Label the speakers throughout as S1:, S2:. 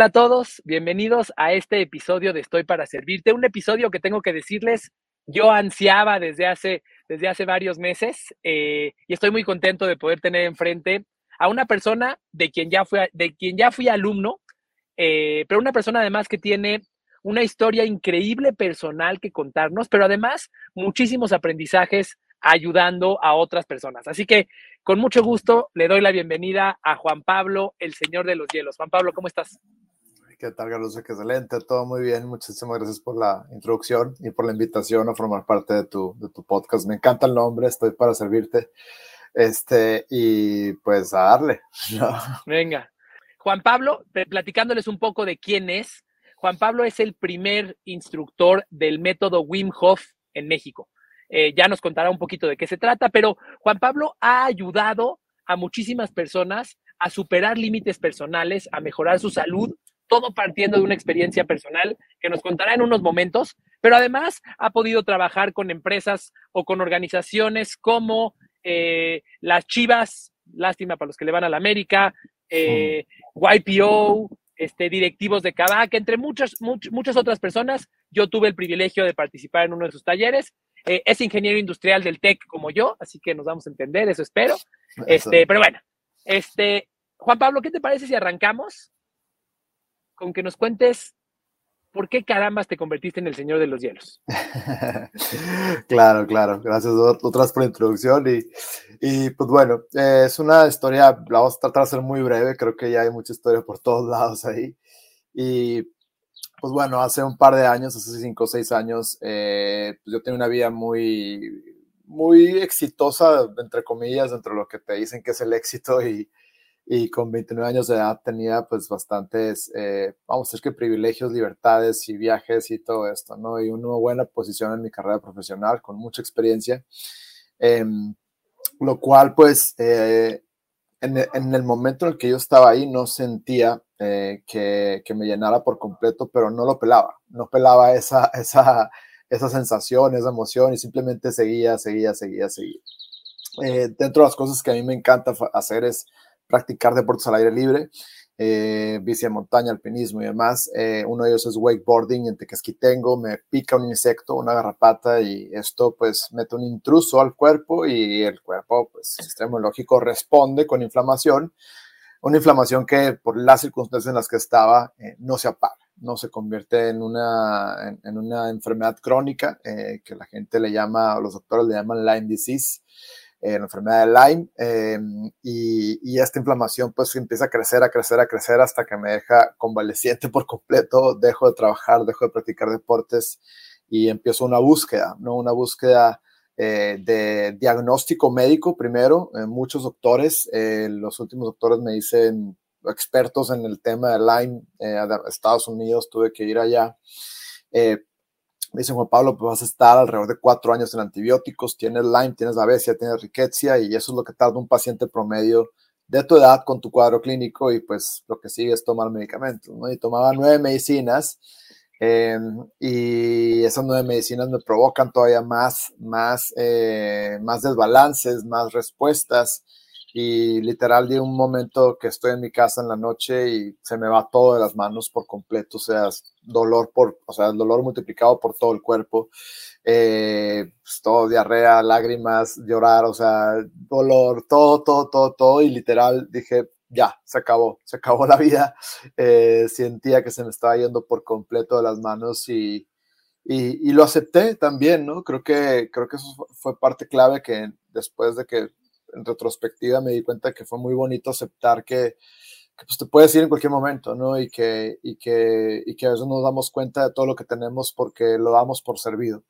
S1: Hola a todos, bienvenidos a este episodio de Estoy para Servirte, un episodio que tengo que decirles, yo ansiaba desde hace, desde hace varios meses eh, y estoy muy contento de poder tener enfrente a una persona de quien ya, fui, de quien ya fui alumno, eh, pero una persona además que tiene una historia increíble personal que contarnos, pero además muchísimos aprendizajes ayudando a otras personas. Así que con mucho gusto le doy la bienvenida a Juan Pablo, el Señor de los Hielos. Juan Pablo, ¿cómo estás?
S2: ¿Qué tal, Carlos? Excelente, todo muy bien. Muchísimas gracias por la introducción y por la invitación a formar parte de tu, de tu podcast. Me encanta el nombre, estoy para servirte. Este, y pues a darle.
S1: Venga. Juan Pablo, platicándoles un poco de quién es. Juan Pablo es el primer instructor del método Wim Hof en México. Eh, ya nos contará un poquito de qué se trata, pero Juan Pablo ha ayudado a muchísimas personas a superar límites personales, a mejorar su salud todo partiendo de una experiencia personal que nos contará en unos momentos, pero además ha podido trabajar con empresas o con organizaciones como eh, las Chivas, lástima para los que le van a la América, eh, YPO, este, directivos de Kavak, entre muchas, muchas otras personas. Yo tuve el privilegio de participar en uno de sus talleres. Eh, es ingeniero industrial del TEC como yo, así que nos vamos a entender, eso espero. Este, pero bueno, este, Juan Pablo, ¿qué te parece si arrancamos con que nos cuentes por qué carambas te convertiste en el Señor de los Hielos.
S2: claro, claro. Gracias otras por la introducción. Y, y pues bueno, eh, es una historia, la vamos a tratar de ser muy breve. Creo que ya hay mucha historia por todos lados ahí. Y pues bueno, hace un par de años, hace cinco o seis años, eh, pues yo tenía una vida muy, muy exitosa, entre comillas, dentro de lo que te dicen que es el éxito y, y con 29 años de edad tenía pues bastantes, eh, vamos a decir que privilegios, libertades y viajes y todo esto, ¿no? Y una buena posición en mi carrera profesional, con mucha experiencia, em, lo cual pues eh, en, en, el momento en el que yo estaba ahí no sentía eh, que, que, me llenara por completo, pero no lo pelaba, no pelaba esa, esa, esa sensación, esa emoción y simplemente seguía, seguía, seguía, seguía. dentro de las cosas que a mí me encanta hacer es practicar deportes al aire libre, eh, bici de montaña, alpinismo y demás. Eh, uno de ellos es wakeboarding en Tequesquitengo, me pica un insecto, una garrapata y esto pues mete un intruso al cuerpo y el cuerpo, pues sistema lógico, responde con inflamación. Una inflamación que por las circunstancias en las que estaba eh, no se apaga, no se convierte en una, en, una enfermedad crónica que la gente le llama, los doctores le llaman Lyme disease. Eh, la enfermedad de Lyme, em, y, esta inflamación pues empieza a crecer, a crecer, a crecer hasta que me deja convaleciente por completo, dejo de trabajar, dejo de practicar deportes y empiezo una búsqueda, ¿no? Una búsqueda eh, de diagnóstico médico primero, eh, muchos doctores, los últimos doctores me dicen expertos en el tema de Lyme, a Estados Unidos, tuve que ir allá me dicen, Juan Pablo, pues vas a estar alrededor de cuatro años en antibióticos, tienes Lyme, tienes Babesia, tienes Rickettsia y eso es lo que tarda un paciente promedio de tu edad con tu cuadro clínico y pues lo que sigue es tomar medicamentos, ¿no? Y tomaba nueve medicinas em, y esas nueve medicinas me provocan todavía más, más, eh, más desbalances, más respuestas y literal de un momento que estoy en mi casa en la noche y se me va todo de las manos por completo, o sea, dolor por, o sea, el dolor multiplicado por todo el cuerpo, eh, pues todo, diarrea, lágrimas, llorar, o sea, dolor, todo, todo, todo, todo, y literal dije, ya, se acabó, se acabó la vida, eh, sentía que se me estaba yendo por completo de las manos y, y, lo acepté también, ¿no? Creo que, creo que eso fue parte clave que después de que en retrospectiva me di cuenta que fue muy bonito aceptar que, pues te puedes ir en cualquier momento, ¿no? Y que, y, que, y que a veces nos damos cuenta de todo lo que tenemos porque lo damos por servido.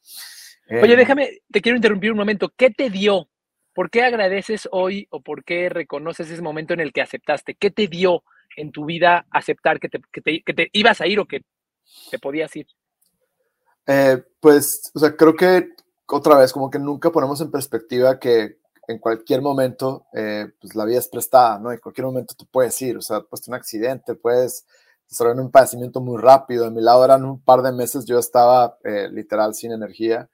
S1: Oye, eh, déjame, te quiero interrumpir un momento. ¿Qué te dio? ¿Por qué agradeces hoy o por qué reconoces ese momento en el que aceptaste? ¿Qué te dio en tu vida aceptar que te, que te, que te ibas a ir o que te podías ir?
S2: Eh, pues, o sea, creo que otra vez, como que nunca ponemos en perspectiva que en cualquier momento, eh, pues la vida es prestada, ¿no? En cualquier momento tú puedes ir, o sea, pues un accidente, puedes desarrollar un padecimiento muy rápido. De mi lado eran un par de meses, yo estaba eh, literal sin energía.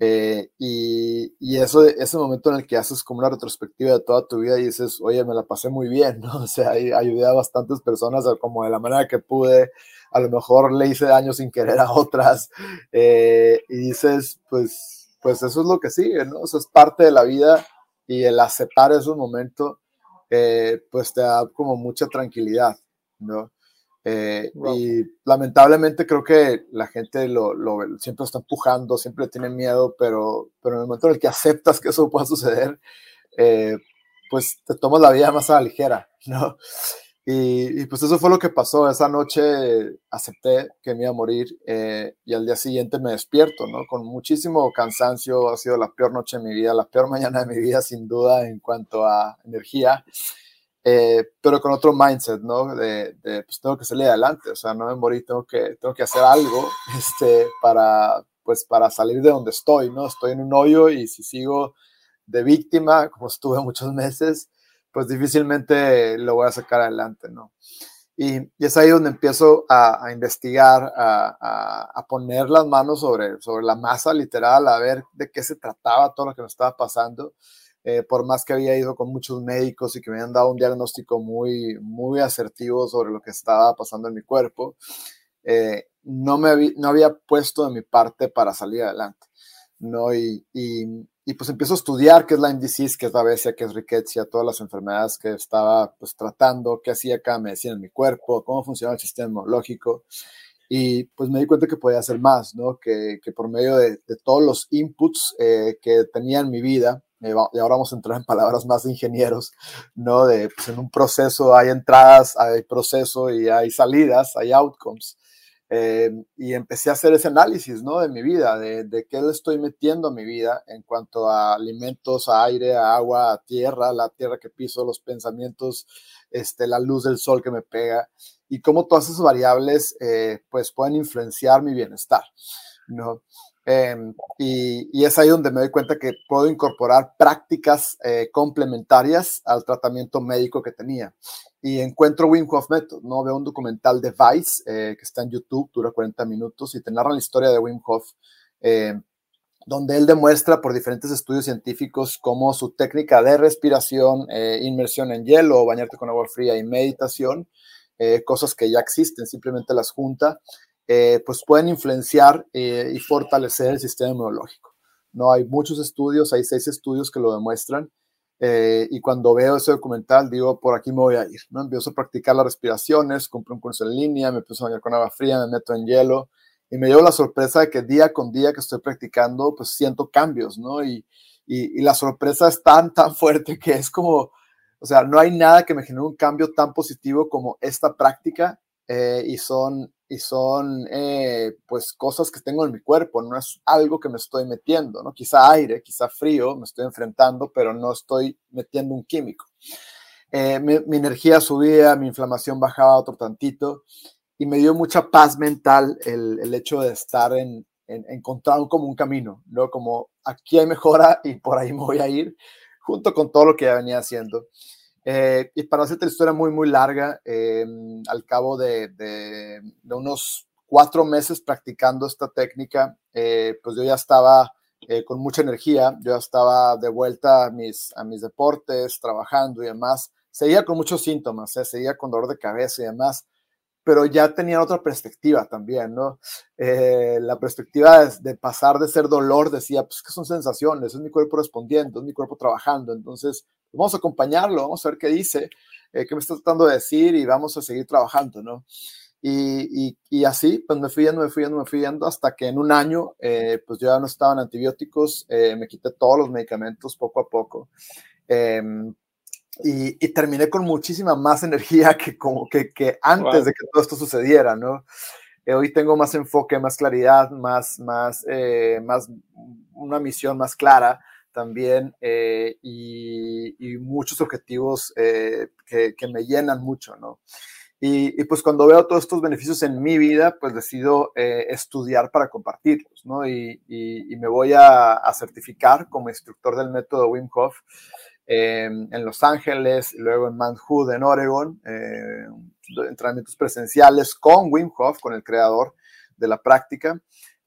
S2: y, y, eso, ese momento en el que haces como una retrospectiva de toda tu vida y dices, oye, me la pasé muy bien, ¿no? O sea, ayudé a bastantes personas como de la manera que pude, a lo mejor le hice daño sin querer a otras, eh, y dices, pues, pues eso es lo que sigue, ¿no? Eso es parte de la vida y el aceptar esos momentos, eh, pues te da como mucha tranquilidad, ¿no? Eh, y lamentablemente creo que la gente lo, lo, siempre está empujando, siempre tiene miedo, pero, pero en el momento en el que aceptas que eso pueda suceder, pues te tomas la vida más a la ligera, ¿no? Y, pues eso fue lo que pasó. Esa noche acepté que me iba a morir eh, y al día siguiente me despierto, ¿no? Con muchísimo cansancio. Ha sido la peor noche de mi vida, la peor mañana de mi vida, sin duda, en cuanto a energía. Eh, pero con otro mindset, ¿no? De, pues tengo que salir adelante, o sea, no me morí, tengo que, tengo que hacer algo este, para, pues, para salir de donde estoy, ¿no? Estoy en un hoyo y si sigo de víctima, como estuve muchos meses, pues difícilmente lo voy a sacar adelante, ¿no? Y, es ahí donde empiezo a, investigar, a, poner las manos sobre, sobre la masa literal, a ver de qué se trataba todo lo que me estaba pasando. Eh, por más que había ido con muchos médicos y que me habían dado un diagnóstico muy, muy asertivo sobre lo que estaba pasando en mi cuerpo, eh, no, me no había puesto de mi parte para salir adelante. ¿No? Y, y pues empiezo a estudiar qué es Lyme disease, qué es la BSA, qué es rickettsia, todas las enfermedades que estaba pues tratando, qué hacía cada medicina en mi cuerpo, cómo funcionaba el sistema inmunológico. Y pues me di cuenta que podía hacer más, ¿no? Que, que por medio de, de, todos los inputs eh, que tenía en mi vida, y ahora vamos a entrar en palabras más de ingenieros, ¿no? De, pues en un proceso hay entradas, hay proceso y hay salidas, hay outcomes. Eh, y empecé a hacer ese análisis, ¿no? De mi vida, de, de, qué le estoy metiendo a mi vida en cuanto a alimentos, a aire, a agua, a tierra, la tierra que piso, los pensamientos, este, la luz del sol que me pega y cómo todas esas variables, eh, pues, pueden influenciar mi bienestar, ¿no? Em, y, es ahí donde me doy cuenta que puedo incorporar prácticas eh, complementarias al tratamiento médico que tenía y encuentro Wim Hof Method, ¿no? Veo un documental de Vice eh, que está en YouTube, dura 40 minutos y te narra la historia de Wim Hof, eh, donde él demuestra por diferentes estudios científicos cómo su técnica de respiración, eh, inmersión en hielo, bañarte con agua fría y meditación, cosas que ya existen, simplemente las junta, pues pueden influenciar y fortalecer el sistema inmunológico. No hay muchos estudios, hay seis estudios que lo demuestran eh, y cuando veo ese documental, digo, por aquí me voy a ir, ¿no? Empiezo a practicar las respiraciones, compro un curso en línea, me empiezo a bañar con agua fría, me meto en hielo y me llevo la sorpresa de que día con día que estoy practicando, pues siento cambios, ¿no? Y, y, y la sorpresa es tan, tan fuerte que es como, o sea, no hay nada que me genere un cambio tan positivo como esta práctica eh, y son y son eh, pues cosas que tengo en mi cuerpo, no es algo que me estoy metiendo, ¿no? Quizá aire, quizá frío, me estoy enfrentando, pero no estoy metiendo un químico. Eh, mi, energía subía, mi inflamación bajaba otro tantito y me dio mucha paz mental el, el hecho de estar en, en, encontrar como un camino, ¿no? Como aquí hay mejora y por ahí me voy a ir, junto con todo lo que ya venía haciendo. Eh, y para hacerte la historia muy, muy larga, eh, al cabo de, de, unos cuatro meses practicando esta técnica, eh, pues yo ya estaba con mucha energía, yo ya estaba de vuelta a mis, a mis deportes, trabajando y demás. Seguía con muchos síntomas, seguía con dolor de cabeza y demás, pero ya tenía otra perspectiva también, ¿no? la perspectiva de, de, pasar de ser dolor, decía, pues que son sensaciones, es mi cuerpo respondiendo, es mi cuerpo trabajando, entonces vamos a acompañarlo, vamos a ver qué dice, eh, qué me está tratando de decir y vamos a seguir trabajando, ¿no? Y, y, así, pues me fui yendo, me fui yendo, me fui yendo, hasta que en un año, eh, pues yo ya no estaba en antibióticos, eh, me quité todos los medicamentos poco a poco. Em, y, y, terminé con muchísima más energía que, como que, que antes de que todo esto sucediera, ¿no? Eh, hoy tengo más enfoque, más claridad, más, más, más una misión más clara también y, y, muchos objetivos que, que, me llenan mucho, ¿no? Y, pues cuando veo todos estos beneficios en mi vida, pues decido eh, estudiar para compartirlos, ¿no? Y, y, me voy a, a, certificar como instructor del método Wim Hof eh, en Los Ángeles, luego en Mount Hood, en Oregon, eh, entrenamientos presenciales con Wim Hof, con el creador de la práctica.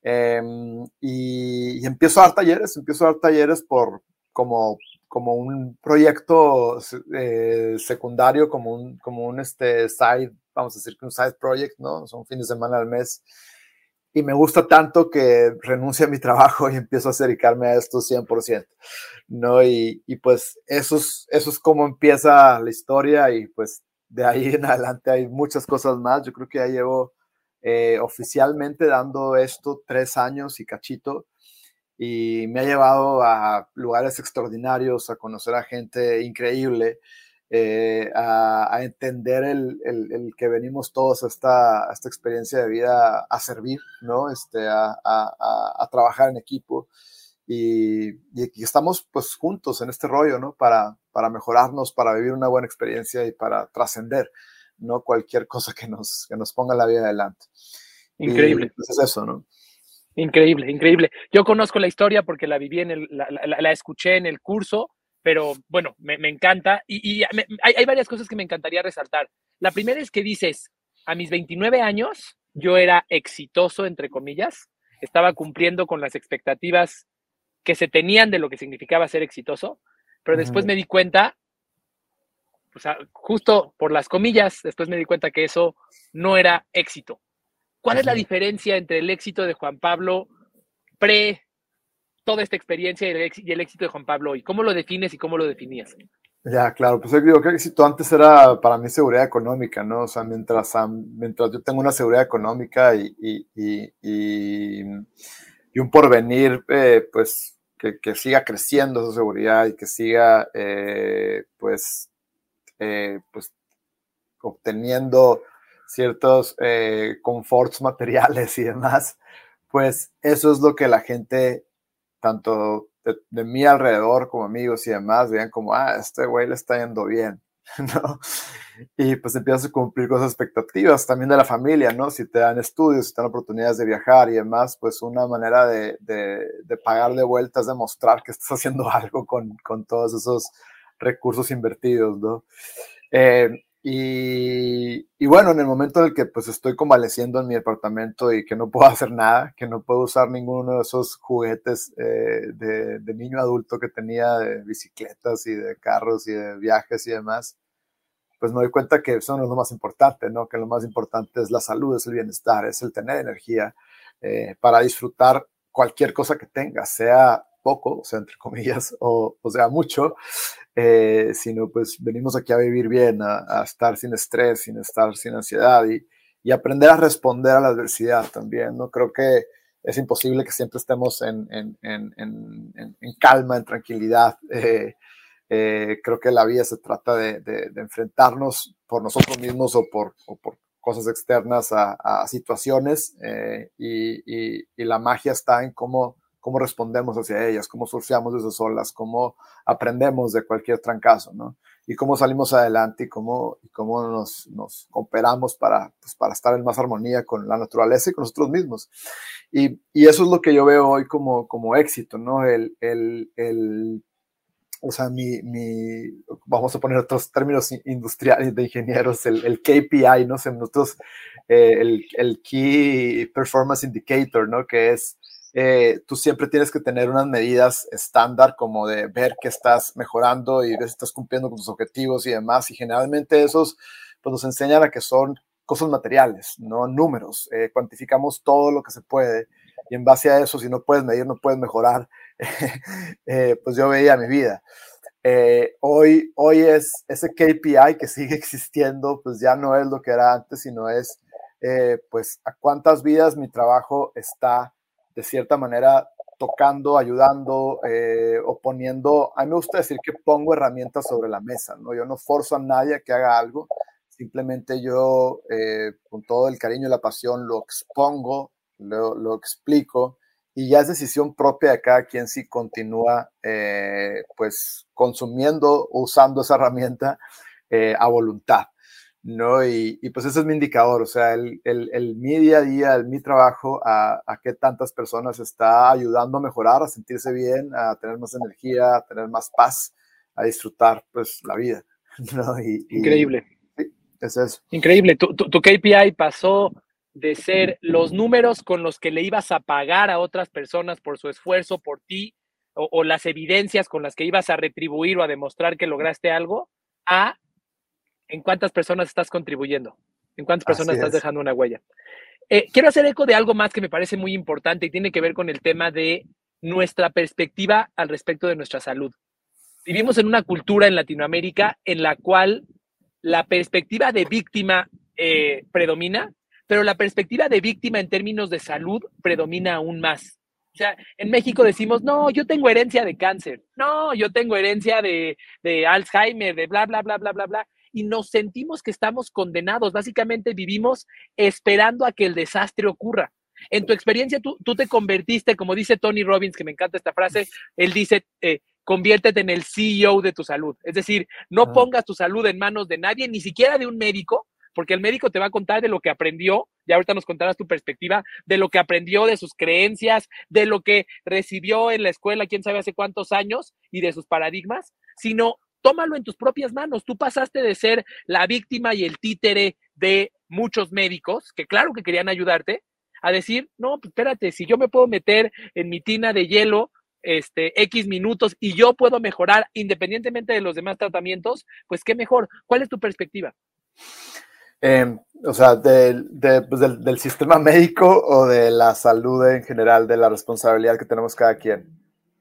S2: Em, y, empiezo a dar talleres, empiezo a dar talleres por como como un proyecto eh, secundario, como un, como un este, side, vamos a decir que un side project, ¿no? Son fines de semana al mes. Y me gusta tanto que renuncio a mi trabajo y empiezo a dedicarme a esto 100%, ¿no? Y, y pues eso es, eso es como empieza la historia y pues de ahí en adelante hay muchas cosas más. Yo creo que ya llevo eh, oficialmente dando esto tres años y cachito y me ha llevado a lugares extraordinarios, a conocer a gente increíble, eh, a, entender el, el, que venimos todos a esta, esta, experiencia de vida a servir, ¿no? Este, a, a, a trabajar en equipo. Y, y, estamos pues juntos en este rollo, ¿no? Para, para mejorarnos, para vivir una buena experiencia y para trascender, ¿no? Cualquier cosa que nos, que nos ponga la vida adelante.
S1: Increíble.
S2: pues es eso, ¿no?
S1: Increíble, increíble. Yo conozco la historia porque la viví en el, la, escuché en el curso, pero bueno, me, encanta y, hay, varias cosas que me encantaría resaltar. La primera es que dices, a mis 29 años yo era exitoso, entre comillas, estaba cumpliendo con las expectativas que se tenían de lo que significaba ser exitoso, pero después me di cuenta, o sea, justo por las comillas, después me di cuenta que eso no era éxito. ¿Cuál es la diferencia entre el éxito de Juan Pablo pre toda esta experiencia y el, éxito de Juan Pablo hoy? ¿Cómo lo defines y cómo lo definías?
S2: Ya, claro, pues yo digo que el éxito antes era para mí seguridad económica, ¿no? O sea, mientras, mientras yo tengo una seguridad económica y, y, y, y un porvenir, eh, pues, que, que, siga creciendo esa seguridad y que siga, eh, pues, eh, pues, obteniendo ciertos eh, materiales y demás, pues eso es lo que la gente, tanto de, de, mi alrededor como amigos y demás, vean como, ah, este güey le está yendo bien, ¿no? Y pues empiezas a cumplir con esas expectativas también de la familia, ¿no? Si te dan estudios, si te dan oportunidades de viajar y demás, pues una manera de, de, de pagar de vuelta es demostrar que estás haciendo algo con, con todos esos recursos invertidos, ¿no? Eh, y, y, bueno, en el momento en el que pues estoy convaleciendo en mi departamento y que no puedo hacer nada, que no puedo usar ninguno de esos juguetes eh, de, de, niño adulto que tenía de bicicletas y de carros y de viajes y demás, pues me doy cuenta que eso no es lo más importante, ¿no? Que lo más importante es la salud, es el bienestar, es el tener energía eh, para disfrutar cualquier cosa que tenga, sea poco, o sea, entre comillas, o, o sea, mucho, eh, sino pues venimos aquí a vivir bien, a, estar sin estrés, sin estar sin ansiedad y, y, aprender a responder a la adversidad también, ¿no? Creo que es imposible que siempre estemos en, en, en, en calma, en tranquilidad. Eh, eh, creo que la vida se trata de, enfrentarnos por nosotros mismos o por, o por cosas externas a, situaciones eh, y, y, la magia está en cómo cómo respondemos hacia ellas, cómo surfeamos de esas olas, cómo aprendemos de cualquier trancazo, ¿no? Y cómo salimos adelante y cómo, y cómo nos, nos cooperamos para, pues, para estar en más armonía con la naturaleza y con nosotros mismos. Y, y eso es lo que yo veo hoy como, como éxito, ¿no? El, el, el o sea, mi, mi, vamos a poner otros términos industriales de ingenieros, el, el KPI, ¿no? nosotros, eh, el, el Key Performance Indicator, ¿no? Que es eh, tú siempre tienes que tener unas medidas estándar como de ver que estás mejorando y ver si estás cumpliendo con tus objetivos y demás. Y generalmente esos pues, nos enseñan a que son cosas materiales, no números. Eh, cuantificamos todo lo que se puede y en base a eso, si no puedes medir, no puedes mejorar. eh, pues yo veía mi vida. Eh, hoy, hoy es ese KPI que sigue existiendo, pues ya no es lo que era antes, sino es eh, pues a cuántas vidas mi trabajo está de cierta manera tocando, ayudando eh, o poniendo, a mí me gusta decir que pongo herramientas sobre la mesa, ¿no? Yo no forzo a nadie a que haga algo, simplemente yo eh, con todo el cariño y la pasión lo expongo, lo, explico y ya es decisión propia de cada quien si continúa eh, pues consumiendo, usando esa herramienta a voluntad. ¿No? Y, pues ese es mi indicador, o sea, el, el, mi día a día, el, mi trabajo, a, a qué tantas personas está ayudando a mejorar, a sentirse bien, a tener más energía, a tener más paz, a disfrutar pues la vida. ¿no?
S1: Increíble.
S2: sí, es eso.
S1: Increíble. Tu, tu, tu, KPI pasó de ser los números con los que le ibas a pagar a otras personas por su esfuerzo, por ti, o, o las evidencias con las que ibas a retribuir o a demostrar que lograste algo, a en cuántas personas estás contribuyendo, en cuántas personas estás dejando una huella. Eh, quiero hacer eco de algo más que me parece muy importante y tiene que ver con el tema de nuestra perspectiva al respecto de nuestra salud. Vivimos en una cultura en Latinoamérica en la cual la perspectiva de víctima eh, predomina, pero la perspectiva de víctima en términos de salud predomina aún más. O sea, en México decimos, no, yo tengo herencia de cáncer, no, yo tengo herencia de, de Alzheimer, de bla, bla, bla, bla, bla, bla y nos sentimos que estamos condenados. Básicamente vivimos esperando a que el desastre ocurra. En tu experiencia, tú, tú te convertiste, como dice Tony Robbins, que me encanta esta frase, él dice, eh, conviértete en el CEO de tu salud. Es decir, no ah. pongas tu salud en manos de nadie, ni siquiera de un médico, porque el médico te va a contar de lo que aprendió, y ahorita nos contarás tu perspectiva, de lo que aprendió, de sus creencias, de lo que recibió en la escuela, quién sabe hace cuántos años, y de sus paradigmas, sino tómalo en tus propias manos. Tú pasaste de ser la víctima y el títere de muchos médicos, que claro que querían ayudarte, a decir, no, pues espérate, si yo me puedo meter en mi tina de hielo este, X minutos y yo puedo mejorar independientemente de los demás tratamientos, pues qué mejor. ¿Cuál es tu perspectiva?
S2: Eh, o sea, de, de, pues del, del, sistema médico o de la salud en general, de la responsabilidad que tenemos cada quien.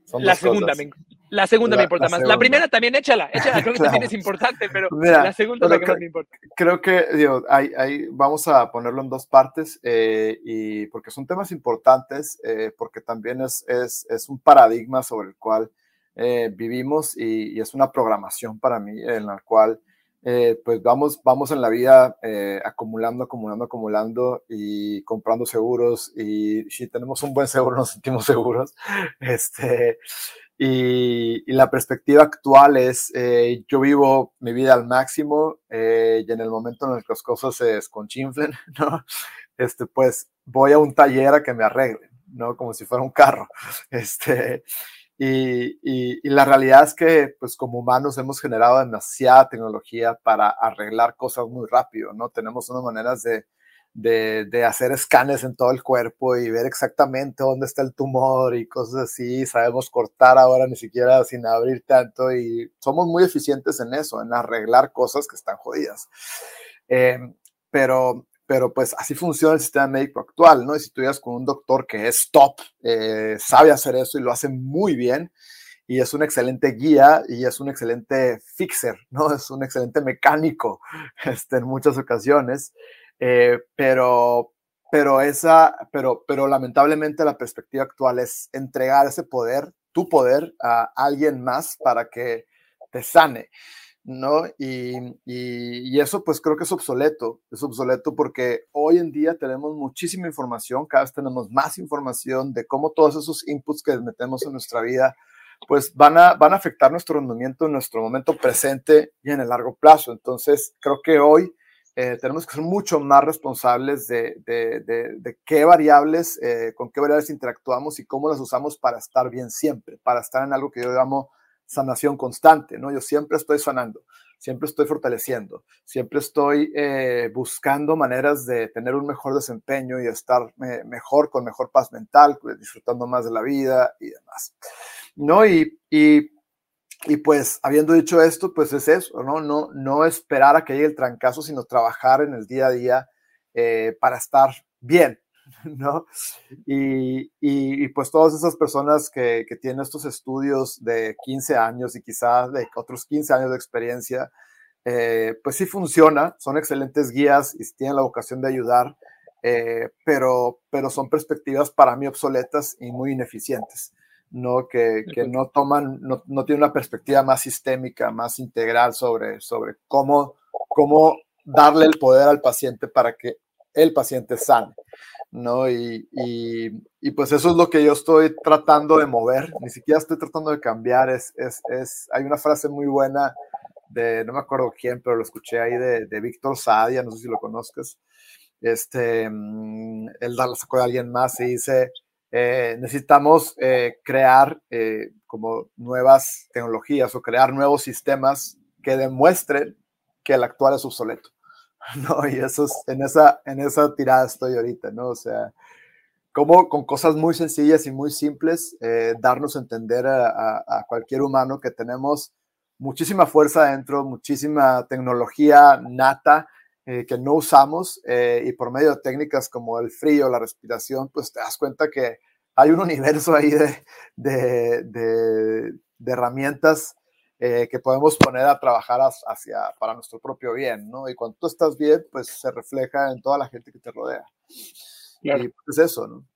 S1: Son la segunda, me, la segunda la, me importa la más. Segunda. La primera también échala, échala, creo que claro. también es importante, pero Mira, la segunda es la que, que, más me importa.
S2: Creo que, digo, hay, hay, vamos a ponerlo en dos partes, eh, y porque son temas importantes, eh, porque también es, es, es, un paradigma sobre el cual eh, vivimos y, y, es una programación para mí en la cual eh, pues vamos, vamos en la vida eh, acumulando, acumulando, acumulando y comprando seguros y si tenemos un buen seguro nos sentimos seguros. Este, y, y la perspectiva actual es, eh, yo vivo mi vida al máximo eh, y en el momento en el que las cosas se desconchinflen, ¿no? Este, pues voy a un taller a que me arreglen, ¿no? Como si fuera un carro. Este, y, y, y, la realidad es que, pues como humanos hemos generado demasiada tecnología para arreglar cosas muy rápido, ¿no? Tenemos unas maneras de, de, de, hacer escanes en todo el cuerpo y ver exactamente dónde está el tumor y cosas así. Sabemos cortar ahora ni siquiera sin abrir tanto y somos muy eficientes en eso, en arreglar cosas que están jodidas. Eh, pero pero pues así funciona el sistema médico actual, ¿no? Y si tú con un doctor que es top, eh, sabe hacer eso y lo hace muy bien, y es un excelente guía y es un excelente fixer, ¿no? Es un excelente mecánico este, en muchas ocasiones, eh, pero, pero, esa, pero, pero lamentablemente la perspectiva actual es entregar ese poder, tu poder, a alguien más para que te sane. ¿no? Y, y, y, eso pues creo que es obsoleto, es obsoleto porque hoy en día tenemos muchísima información, cada vez tenemos más información de cómo todos esos inputs que metemos en nuestra vida pues van a, van a afectar nuestro rendimiento en nuestro momento presente y en el largo plazo. Entonces creo que hoy eh, tenemos que ser mucho más responsables de, de, de, qué variables, eh, con qué variables interactuamos y cómo las usamos para estar bien siempre, para estar en algo que yo llamo sanación constante, ¿no? Yo siempre estoy sanando, siempre estoy fortaleciendo, siempre estoy eh, buscando maneras de tener un mejor desempeño y estar eh, mejor, con mejor paz mental, pues, disfrutando más de la vida y demás, ¿no? Y, y, pues, habiendo dicho esto, pues es eso, ¿no? No, no esperar a que llegue el trancazo, sino trabajar en el día a día eh, para estar bien, ¿no? Y, y, y, pues todas esas personas que, que, tienen estos estudios de 15 años y quizás de otros 15 años de experiencia, eh, pues sí funciona, son excelentes guías y tienen la vocación de ayudar, eh, pero, pero son perspectivas para mí obsoletas y muy ineficientes, ¿no? Que, que no toman, no, no tienen una perspectiva más sistémica, más integral sobre, sobre cómo, cómo darle el poder al paciente para que el paciente sane, ¿no? Y, y, pues eso es lo que yo estoy tratando de mover, ni siquiera estoy tratando de cambiar, es, es, es hay una frase muy buena de, no me acuerdo quién, pero lo escuché ahí de, de Víctor Sadia, no sé si lo conozcas, este, mm, él la sacó de alguien más y dice, eh, necesitamos eh, crear eh, como nuevas tecnologías o crear nuevos sistemas que demuestren que el actual es obsoleto. ¿no? Y eso es, en esa, en esa tirada estoy ahorita, ¿no? O sea, como con cosas muy sencillas y muy simples, eh, darnos a entender a, cualquier humano que tenemos muchísima fuerza dentro, muchísima tecnología nata eh, que no usamos eh, y por medio de técnicas como el frío, la respiración, pues te das cuenta que hay un universo ahí de, de, de, de herramientas eh, que podemos poner a trabajar hacia, para nuestro propio bien, ¿no? Y cuando tú estás bien, pues se refleja en toda la gente que te rodea. Y pues eso, ¿no?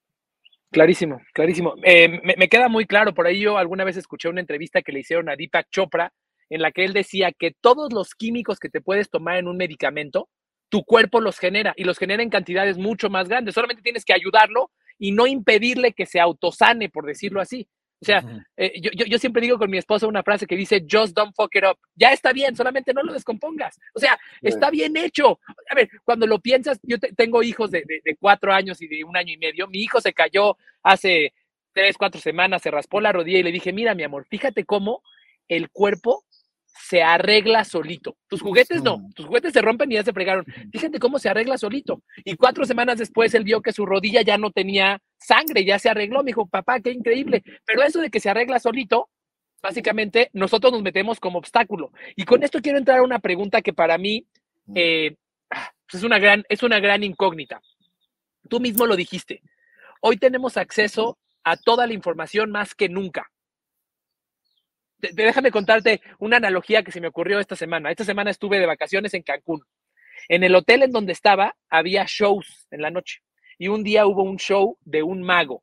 S1: Clarísimo, clarísimo. Eh, me, me, queda muy claro, por ahí yo alguna vez escuché una entrevista que le hicieron a Deepak Chopra, en la que él decía que todos los químicos que te puedes tomar en un medicamento, tu cuerpo los genera y los genera en cantidades mucho más grandes. Solamente tienes que ayudarlo y no impedirle que se autosane, por decirlo así. O sea, eh, yo, yo, siempre digo con mi esposa una frase que dice, just don't fuck it up. Ya está bien, solamente no lo descompongas. O sea, está bien hecho. A ver, cuando lo piensas, yo tengo hijos de, de, cuatro años y de un año y medio. Mi hijo se cayó hace tres, cuatro semanas, se raspó la rodilla y le dije, mira, mi amor, fíjate cómo el cuerpo se arregla solito. Tus juguetes no, tus juguetes se rompen y ya se fregaron. Fíjate cómo se arregla solito. Y cuatro semanas después él vio que su rodilla ya no tenía sangre, ya se arregló. Me dijo, papá, qué increíble. Pero eso de que se arregla solito, básicamente nosotros nos metemos como obstáculo. Y con esto quiero entrar a una pregunta que para mí eh, es, una gran, es una gran incógnita. Tú mismo lo dijiste. Hoy tenemos acceso a toda la información más que nunca déjame contarte una analogía que se me ocurrió esta semana. Esta semana estuve de vacaciones en Cancún. En el hotel en donde estaba había shows en la noche y un día hubo un show de un mago.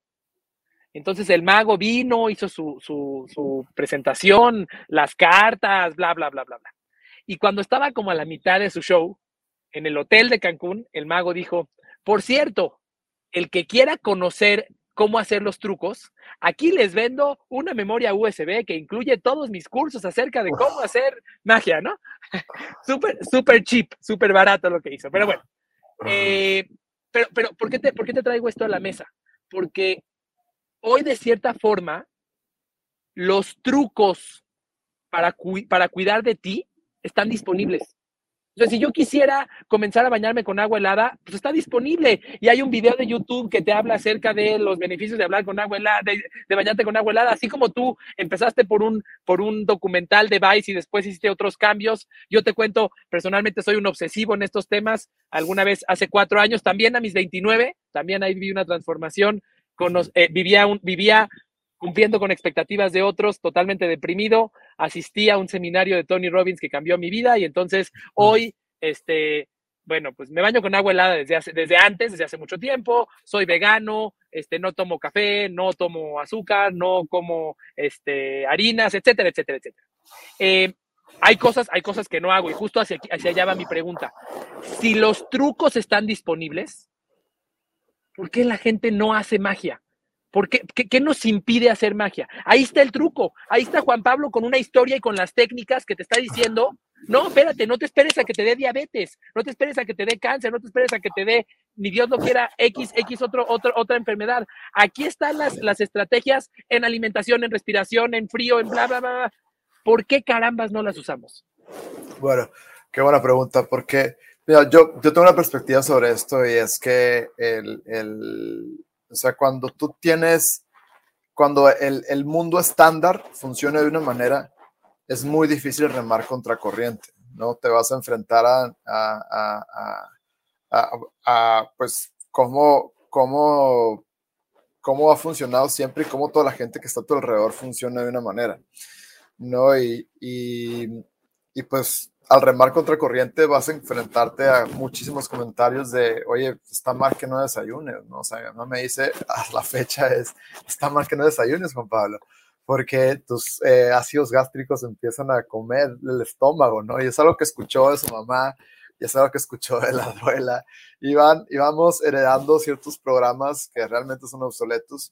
S1: Entonces el mago vino, hizo su, su, presentación, las cartas, bla, bla, bla, bla, bla. Y cuando estaba como a la mitad de su show, en el hotel de Cancún, el mago dijo, por cierto, el que quiera conocer cómo hacer los trucos, aquí les vendo una memoria USB que incluye todos mis cursos acerca de cómo hacer magia, ¿no? súper, súper cheap, súper barato lo que hizo. Pero bueno, eh, pero, pero ¿por, qué te, ¿por qué te traigo esto a la mesa? Porque hoy de cierta forma, los trucos para, para cuidar de ti están disponibles. O si yo quisiera comenzar a bañarme con agua helada, pues está disponible. Y hay un video de YouTube que te habla acerca de los beneficios de hablar con agua helada, de, bañarte con agua helada. Así como tú empezaste por un, por un documental de Vice y después hiciste otros cambios. Yo te cuento, personalmente soy un obsesivo en estos temas. Alguna vez hace cuatro años, también a mis 29, también ahí viví una transformación. Con, eh, vivía, un, vivía cumpliendo con expectativas de otros, totalmente deprimido. Asistí a un seminario de Tony Robbins que cambió mi vida y entonces hoy, este, bueno, pues me baño con agua helada desde, hace, desde antes, desde hace mucho tiempo, soy vegano, este, no tomo café, no tomo azúcar, no como este, harinas, etcétera, etcétera, etcétera. Eh, hay cosas, hay cosas que no hago y justo hacia, hacia allá va mi pregunta. Si los trucos están disponibles, ¿por qué la gente no hace magia? ¿Por qué, qué, nos impide hacer magia? Ahí está el truco. Ahí está Juan Pablo con una historia y con las técnicas que te está diciendo, no, espérate, no te esperes a que te dé diabetes, no te esperes a que te dé cáncer, no te esperes a que te dé, ni Dios lo quiera, X, X, otro, otro, otra enfermedad. Aquí están las, las estrategias en alimentación, en respiración, en frío, en bla, bla, bla. ¿Por qué carambas no las usamos?
S2: Bueno, qué buena pregunta, porque mira, yo, yo tengo una perspectiva sobre esto y es que el, el o sea, cuando tú tienes, cuando el, el mundo estándar funciona de una manera, es muy difícil remar contra corriente, ¿no? Te vas a enfrentar a, a, a, a pues, cómo, cómo, cómo ha funcionado siempre y cómo toda la gente que está a tu alrededor funciona de una manera, ¿no? Y, y, y pues al remar contra corriente vas a enfrentarte a muchísimos comentarios de, oye, está mal que no desayunes, ¿no? O me dice, a la fecha es, está mal que no desayunes, Juan Pablo, porque tus eh, ácidos gástricos empiezan a comer el estómago, ¿no? Y es algo que escuchó de su mamá, y es algo que escuchó de la abuela, y, van, y vamos heredando ciertos programas que realmente son obsoletos.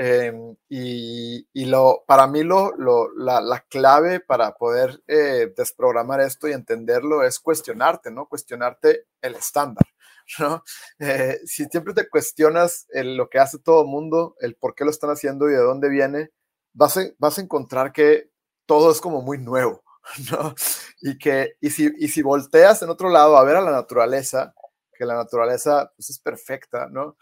S2: Em, y, y, lo, para mí lo, lo la, la, clave para poder eh, desprogramar esto y entenderlo es cuestionarte, ¿no? Cuestionarte el estándar, ¿no? Eh, si siempre te cuestionas el, lo que hace todo el mundo, el por qué lo están haciendo y de dónde viene, vas a, vas a encontrar que todo es como muy nuevo, ¿no? Y que, y si, y si volteas en otro lado a ver a la naturaleza, que la naturaleza pues, es perfecta, ¿no?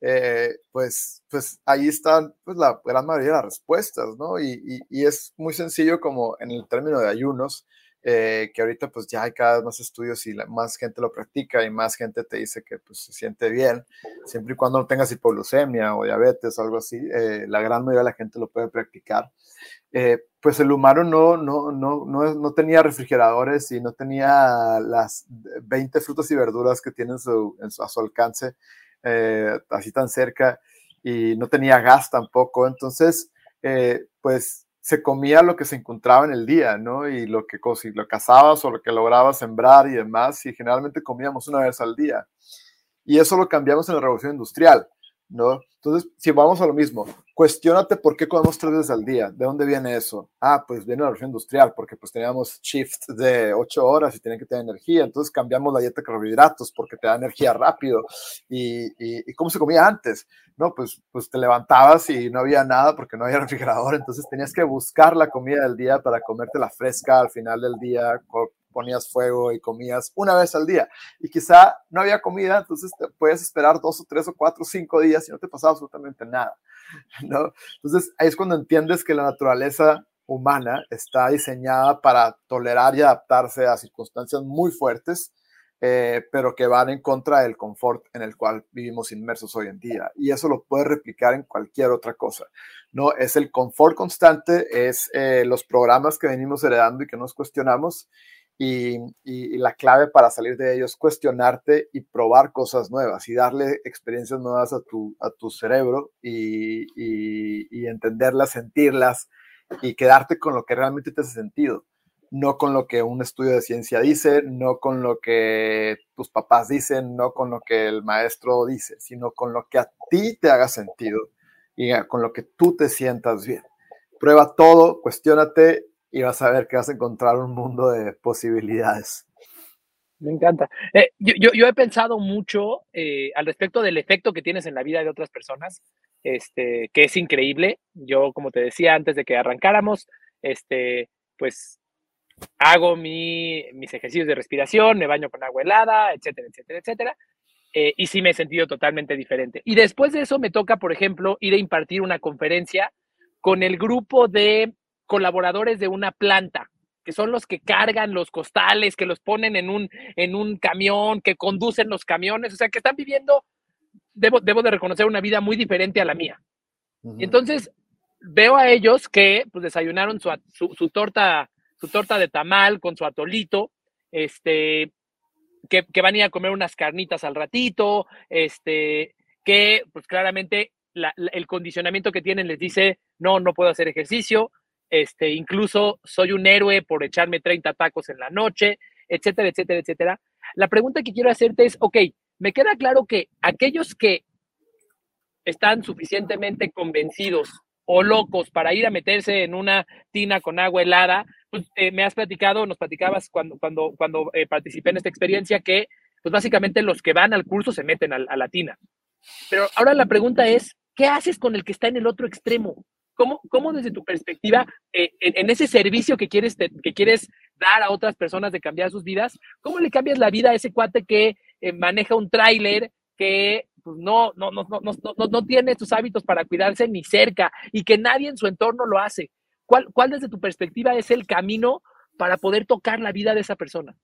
S2: Eh, pues, pues ahí están pues, la gran mayoría de las respuestas, ¿no? Y, y, es muy sencillo como en el término de ayunos, eh, que ahorita pues ya hay cada vez más estudios y más gente lo practica y más gente te dice que pues se siente bien, siempre y cuando no tengas hipoglucemia o diabetes o algo así, eh, la gran mayoría de la gente lo puede practicar. pues el humano no, no, no, no, no tenía refrigeradores y no tenía las 20 frutas y verduras que tienen su, a su alcance eh, así tan cerca y no tenía gas tampoco. Entonces, eh, pues se comía lo que se encontraba en el día, ¿no? Y lo que si lo cazabas o lo que lograbas sembrar y demás, y generalmente comíamos una vez al día. Y eso lo cambiamos en la revolución industrial, ¿no? Entonces, si vamos a lo mismo, cuestionate por qué comemos tres veces al día. ¿De dónde viene eso? Ah, pues viene de la revolución industrial, porque pues teníamos shift de ocho horas y tienen que tener energía. Entonces cambiamos la dieta de carbohidratos porque te da energía rápido. ¿Y, y, cómo se comía antes? No, pues, pues te levantabas y no había nada porque no había refrigerador. Entonces tenías que buscar la comida del día para comerte la fresca al final del día, ponías fuego y comías una vez al día. Y quizá no había comida, entonces te puedes esperar dos o tres o cuatro o cinco días y no te pasaba absolutamente nada. ¿no? Entonces ahí es cuando entiendes que la naturaleza humana está diseñada para tolerar y adaptarse a circunstancias muy fuertes, eh, pero que van en contra del confort en el cual vivimos inmersos hoy en día. Y eso lo puedes replicar en cualquier otra cosa. No es el confort constante, es eh, los programas que venimos heredando y que nos cuestionamos y, la clave para salir de ello es cuestionarte y probar cosas nuevas y darle experiencias nuevas a tu, a tu cerebro y, entenderlas, sentirlas y quedarte con lo que realmente te hace sentido, no con lo que un estudio de ciencia dice, no con lo que tus papás dicen, no con lo que el maestro dice, sino con lo que a ti te haga sentido y con lo que tú te sientas bien. Prueba todo, cuestionate y vas a ver que vas a encontrar un mundo de posibilidades.
S1: Me encanta. Eh, yo, yo, he pensado mucho eh, al respecto del efecto que tienes en la vida de otras personas, este, que es increíble. Yo, como te decía antes de que arrancáramos, este, pues hago mi, mis ejercicios de respiración, me baño con agua helada, etcétera, etcétera, etcétera. Eh, y sí me he sentido totalmente diferente. Y después de eso me toca, por ejemplo, ir a impartir una conferencia con el grupo de colaboradores de una planta, que son los que cargan los costales, que los ponen en un, en un camión, que conducen los camiones, o sea, que están viviendo, debo, debo de reconocer, una vida muy diferente a la mía. Entonces, veo a ellos que pues, desayunaron su, su, torta, su torta de tamal con su atolito, este, que, que, van a ir a comer unas carnitas al ratito, este, que pues claramente el condicionamiento que tienen les dice, no, no puedo hacer ejercicio, este, incluso soy un héroe por echarme 30 tacos en la noche, etcétera, etcétera, etcétera. La pregunta que quiero hacerte es, ok, me queda claro que aquellos que están suficientemente convencidos o locos para ir a meterse en una tina con agua helada, pues eh, me has platicado, nos platicabas cuando, cuando, cuando eh, participé en esta experiencia que, pues básicamente los que van al curso se meten a, a la tina. Pero ahora la pregunta es, ¿qué haces con el que está en el otro extremo? ¿Cómo, desde tu perspectiva, eh, en, ese servicio que quieres, que quieres dar a otras personas de cambiar sus vidas, cómo le cambias la vida a ese cuate que eh, maneja un tráiler, que pues, no, no, no, no, no, no tiene sus hábitos para cuidarse ni cerca y que nadie en su entorno lo hace? ¿Cuál, cuál desde tu perspectiva es el camino para poder tocar la vida de esa persona?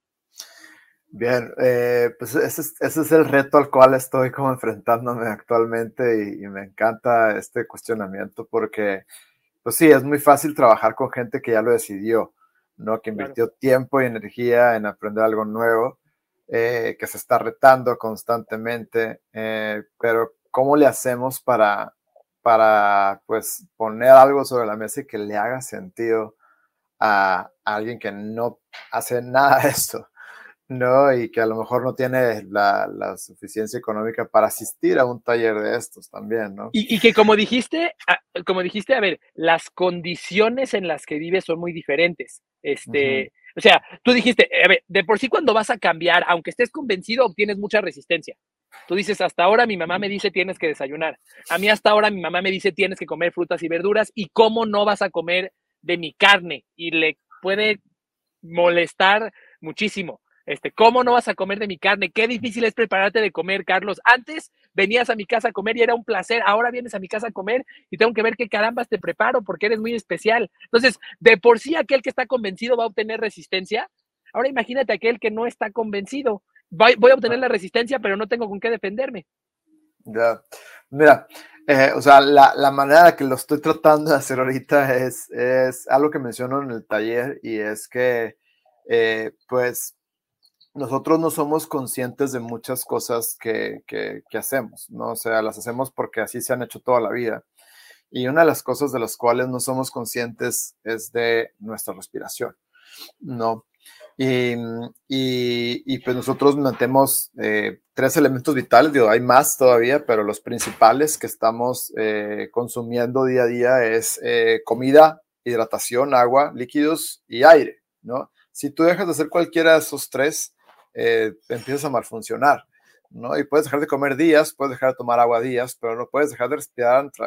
S2: Bien, eh, pues ese es, el reto al cual estoy como enfrentándome actualmente y, me encanta este cuestionamiento porque, pues sí, es muy fácil trabajar con gente que ya lo decidió, ¿no? Que invirtió tiempo y energía en aprender algo nuevo, eh, que se está retando constantemente, eh, pero ¿cómo le hacemos para, para, pues, poner algo sobre la mesa y que le haga sentido a, a alguien que no hace nada de esto? ¿No? Y que a lo mejor no tiene la, la, suficiencia económica para asistir a un taller de estos también, ¿no?
S1: Y, y, que como dijiste, como dijiste, a ver, las condiciones en las que vives son muy diferentes. Este, uh -huh. o sea, tú dijiste, a ver, de por sí cuando vas a cambiar, aunque estés convencido, obtienes mucha resistencia. Tú dices, hasta ahora mi mamá me dice tienes que desayunar. A mí hasta ahora mi mamá me dice tienes que comer frutas y verduras y cómo no vas a comer de mi carne y le puede molestar muchísimo. Este, ¿Cómo no vas a comer de mi carne? Qué difícil es prepararte de comer, Carlos. Antes venías a mi casa a comer y era un placer. Ahora vienes a mi casa a comer y tengo que ver qué carambas te preparo porque eres muy especial. Entonces, de por sí aquel que está convencido va a obtener resistencia. Ahora imagínate aquel que no está convencido. Voy, a obtener la resistencia, pero no tengo con qué defenderme.
S2: Ya. Mira, eh, o sea, la, la, manera que lo estoy tratando de hacer ahorita es, es algo que menciono en el taller y es que, eh, pues, nosotros no somos conscientes de muchas cosas que, que, que, hacemos, ¿no? O sea, las hacemos porque así se han hecho toda la vida. Y una de las cosas de las cuales no somos conscientes es de nuestra respiración, ¿no? Y, y, y pues nosotros metemos eh, tres elementos vitales, digo, hay más todavía, pero los principales que estamos eh, consumiendo día a día es eh, comida, hidratación, agua, líquidos y aire, ¿no? Si tú dejas de hacer cualquiera de esos tres, eh, empiezas a malfuncionar, ¿no? Y puedes dejar de comer días, puedes dejar de tomar agua días, pero no puedes dejar de respirar entre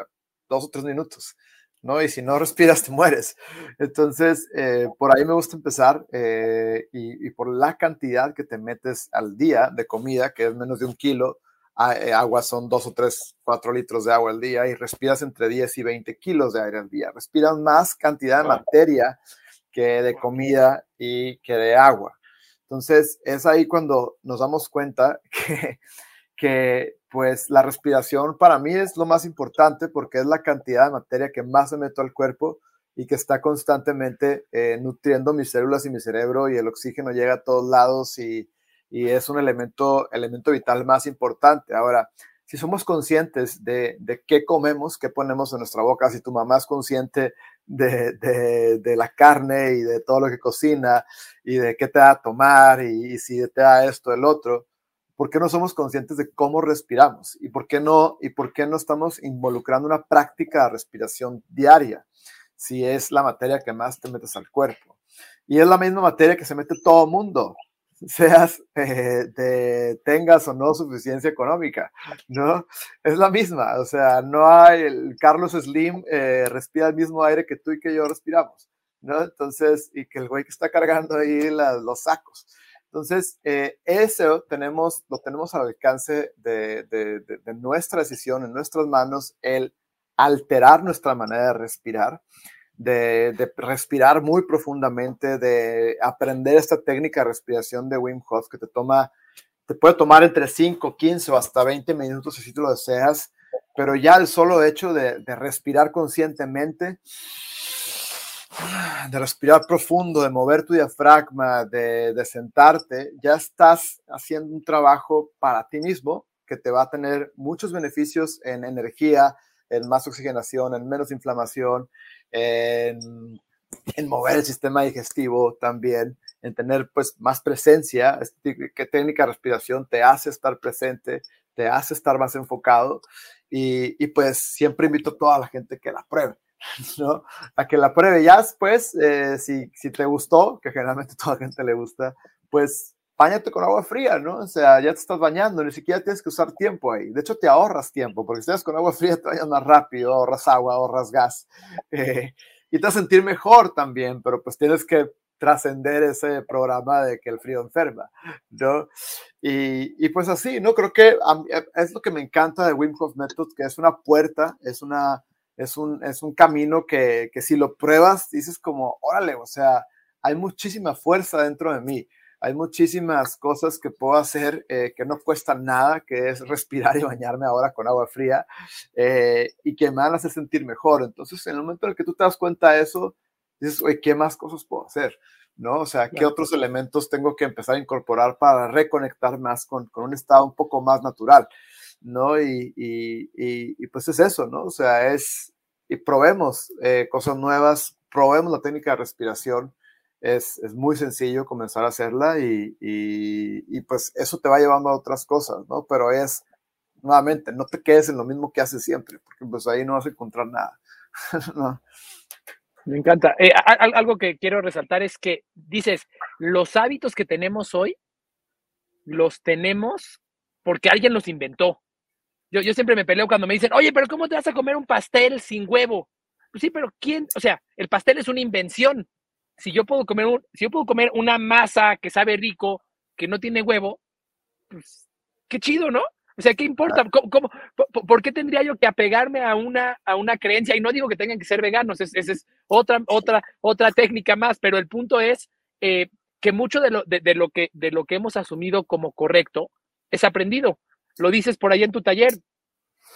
S2: dos o tres minutos, ¿no? Y si no respiras, te mueres. Entonces, eh, por ahí me gusta empezar eh, y, y, por la cantidad que te metes al día de comida, que es menos de un kilo, eh, agua son dos o tres, cuatro litros de agua al día y respiras entre 10 y 20 kilos de aire al día. Respiras más cantidad de materia que de comida y que de agua. Entonces, es ahí cuando nos damos cuenta que, que, pues, la respiración para mí es lo más importante porque es la cantidad de materia que más se meto al cuerpo y que está constantemente eh, nutriendo mis células y mi cerebro y el oxígeno llega a todos lados y, y es un elemento, elemento vital más importante. Ahora, si somos conscientes de, de, qué comemos, qué ponemos en nuestra boca, si tu mamá es consciente de, de, de, la carne y de todo lo que cocina y de qué te da a tomar y, y, si te da esto, el otro, ¿por qué no somos conscientes de cómo respiramos? ¿Y por qué no, y por qué no estamos involucrando una práctica de respiración diaria? Si es la materia que más te metes al cuerpo. Y es la misma materia que se mete todo el mundo seas, eh, tengas o no suficiencia económica, ¿no? Es la misma, o sea, no hay, el Carlos Slim eh, respira el mismo aire que tú y que yo respiramos, ¿no? Entonces, y que el güey que está cargando ahí los sacos. Entonces, eh, eso tenemos, lo tenemos al alcance de, de nuestra decisión, en nuestras manos, el alterar nuestra manera de respirar de, respirar muy profundamente, de aprender esta técnica de respiración de Wim Hof que te toma, te puede tomar entre 5, 15 o hasta 20 minutos si tú lo deseas, pero ya el solo hecho de, respirar conscientemente, de respirar profundo, de mover tu diafragma, de sentarte, ya estás haciendo un trabajo para ti mismo que te va a tener muchos beneficios en energía, en más oxigenación, en menos inflamación, en, mover el sistema digestivo también, en tener pues más presencia, qué técnica de respiración te hace estar presente, te hace estar más enfocado y, pues siempre invito a toda la gente que la pruebe. ¿no? A que la pruebe ya pues si, si te gustó, que generalmente a toda la gente le gusta, pues bañate con agua fría, ¿no? O sea, ya te estás bañando, ni siquiera tienes que usar tiempo ahí. De hecho, te ahorras tiempo, porque si estás con agua fría te bañas más rápido, ahorras agua, ahorras gas. Eh, y te vas a sentir mejor también, pero pues tienes que trascender ese programa de que el frío enferma, ¿no? Y, y, pues así, ¿no? Creo que es lo que me encanta de Wim Hof Method, que es una puerta, es, una, es, un, es un camino que, que si lo pruebas, dices como, órale, o sea, hay muchísima fuerza dentro de mí hay muchísimas cosas que puedo hacer eh, que no cuestan nada, que es respirar y bañarme ahora con agua fría eh, y que me van a hacer sentir mejor. Entonces, en el momento en el que tú te das cuenta de eso, dices, oye, ¿qué más cosas puedo hacer? ¿no? O sea, ¿qué otros elementos tengo que empezar a incorporar para reconectar más con, con un estado un poco más natural, ¿no? Y, y, y, pues es eso, ¿no? O sea, es, y probemos eh, cosas nuevas, probemos la técnica de respiración, es, es muy sencillo comenzar a hacerla y, y, pues eso te va llevando a otras cosas, ¿no? Pero es, nuevamente, no te quedes en lo mismo que haces siempre, porque pues ahí no vas a encontrar nada, ¿no?
S1: Me encanta. Eh, algo que quiero resaltar es que dices, los hábitos que tenemos hoy, los tenemos porque alguien los inventó. Yo, yo siempre me peleo cuando me dicen, oye, pero ¿cómo te vas a comer un pastel sin huevo? Pues sí, pero ¿quién? O sea, el pastel es una invención. Si yo puedo comer, un, si yo puedo comer una masa que sabe rico, que no tiene huevo, pues qué chido, ¿no? O sea, ¿qué importa? ¿Cómo, por, qué tendría yo que apegarme a una, a una creencia? Y no digo que tengan que ser veganos, esa es, otra, otra, otra técnica más, pero el punto es eh, que mucho de lo, de, lo que, de lo que hemos asumido como correcto es aprendido. Lo dices por ahí en tu taller,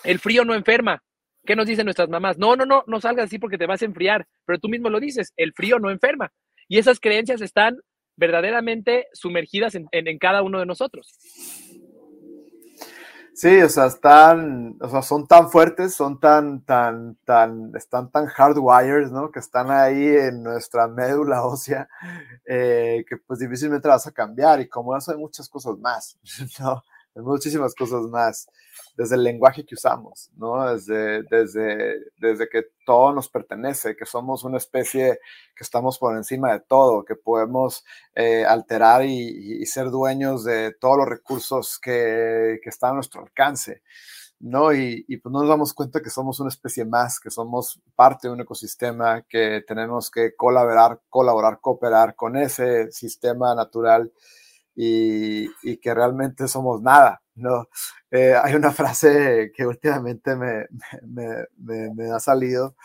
S1: el frío no enferma. ¿Qué nos dicen nuestras mamás? No, no, no, no salgas así porque te vas a enfriar, pero tú mismo lo dices, el frío no enferma. Y esas creencias están verdaderamente sumergidas en, en cada uno de nosotros.
S2: Sí, o sea, están, o sea, son tan fuertes, son tan, tan, tan, están tan hardwired, ¿no? Que están ahí en nuestra médula ósea, eh, que pues difícilmente vas a cambiar. Y como eso muchas cosas más, ¿no? Muchísimas cosas más desde el lenguaje que usamos, ¿no? Desde, desde, desde que todo nos pertenece, que somos una especie que estamos por encima de todo, que podemos eh, alterar y, ser dueños de todos los recursos que, que están a nuestro alcance. ¿no? Y, y, pues no nos damos cuenta que somos una especie más, que somos parte de un ecosistema, que tenemos que colaborar, colaborar, cooperar con ese sistema natural y, y que realmente somos nada, ¿no? Eh, hay una frase que últimamente me, me, me, ha salido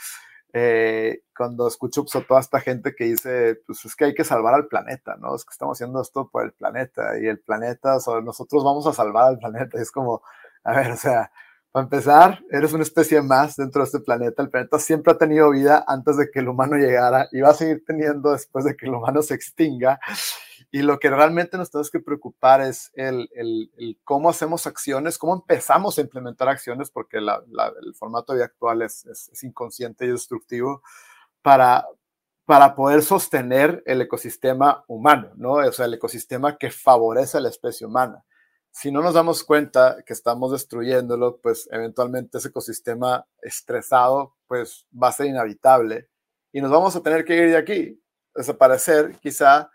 S2: eh, cuando escucho pues, a toda esta gente que dice, pues es que hay que salvar al planeta, ¿no? Es que estamos haciendo esto por el planeta y el planeta, o nosotros vamos a salvar al planeta. Y es como, a ver, o sea, para empezar, eres una especie más dentro de este planeta. El planeta siempre ha tenido vida antes de que el humano llegara y va a seguir teniendo después de que el humano se extinga. Y lo que realmente nos tenemos que preocupar es el, el, cómo hacemos acciones, cómo empezamos a implementar acciones, porque el formato de actual es, es, inconsciente y destructivo, para, para poder sostener el ecosistema humano, ¿no? O sea, el ecosistema que favorece a la especie humana. Si no nos damos cuenta que estamos destruyéndolo, pues eventualmente ese ecosistema estresado, pues va a ser inhabitable y nos vamos a tener que ir de aquí, desaparecer quizá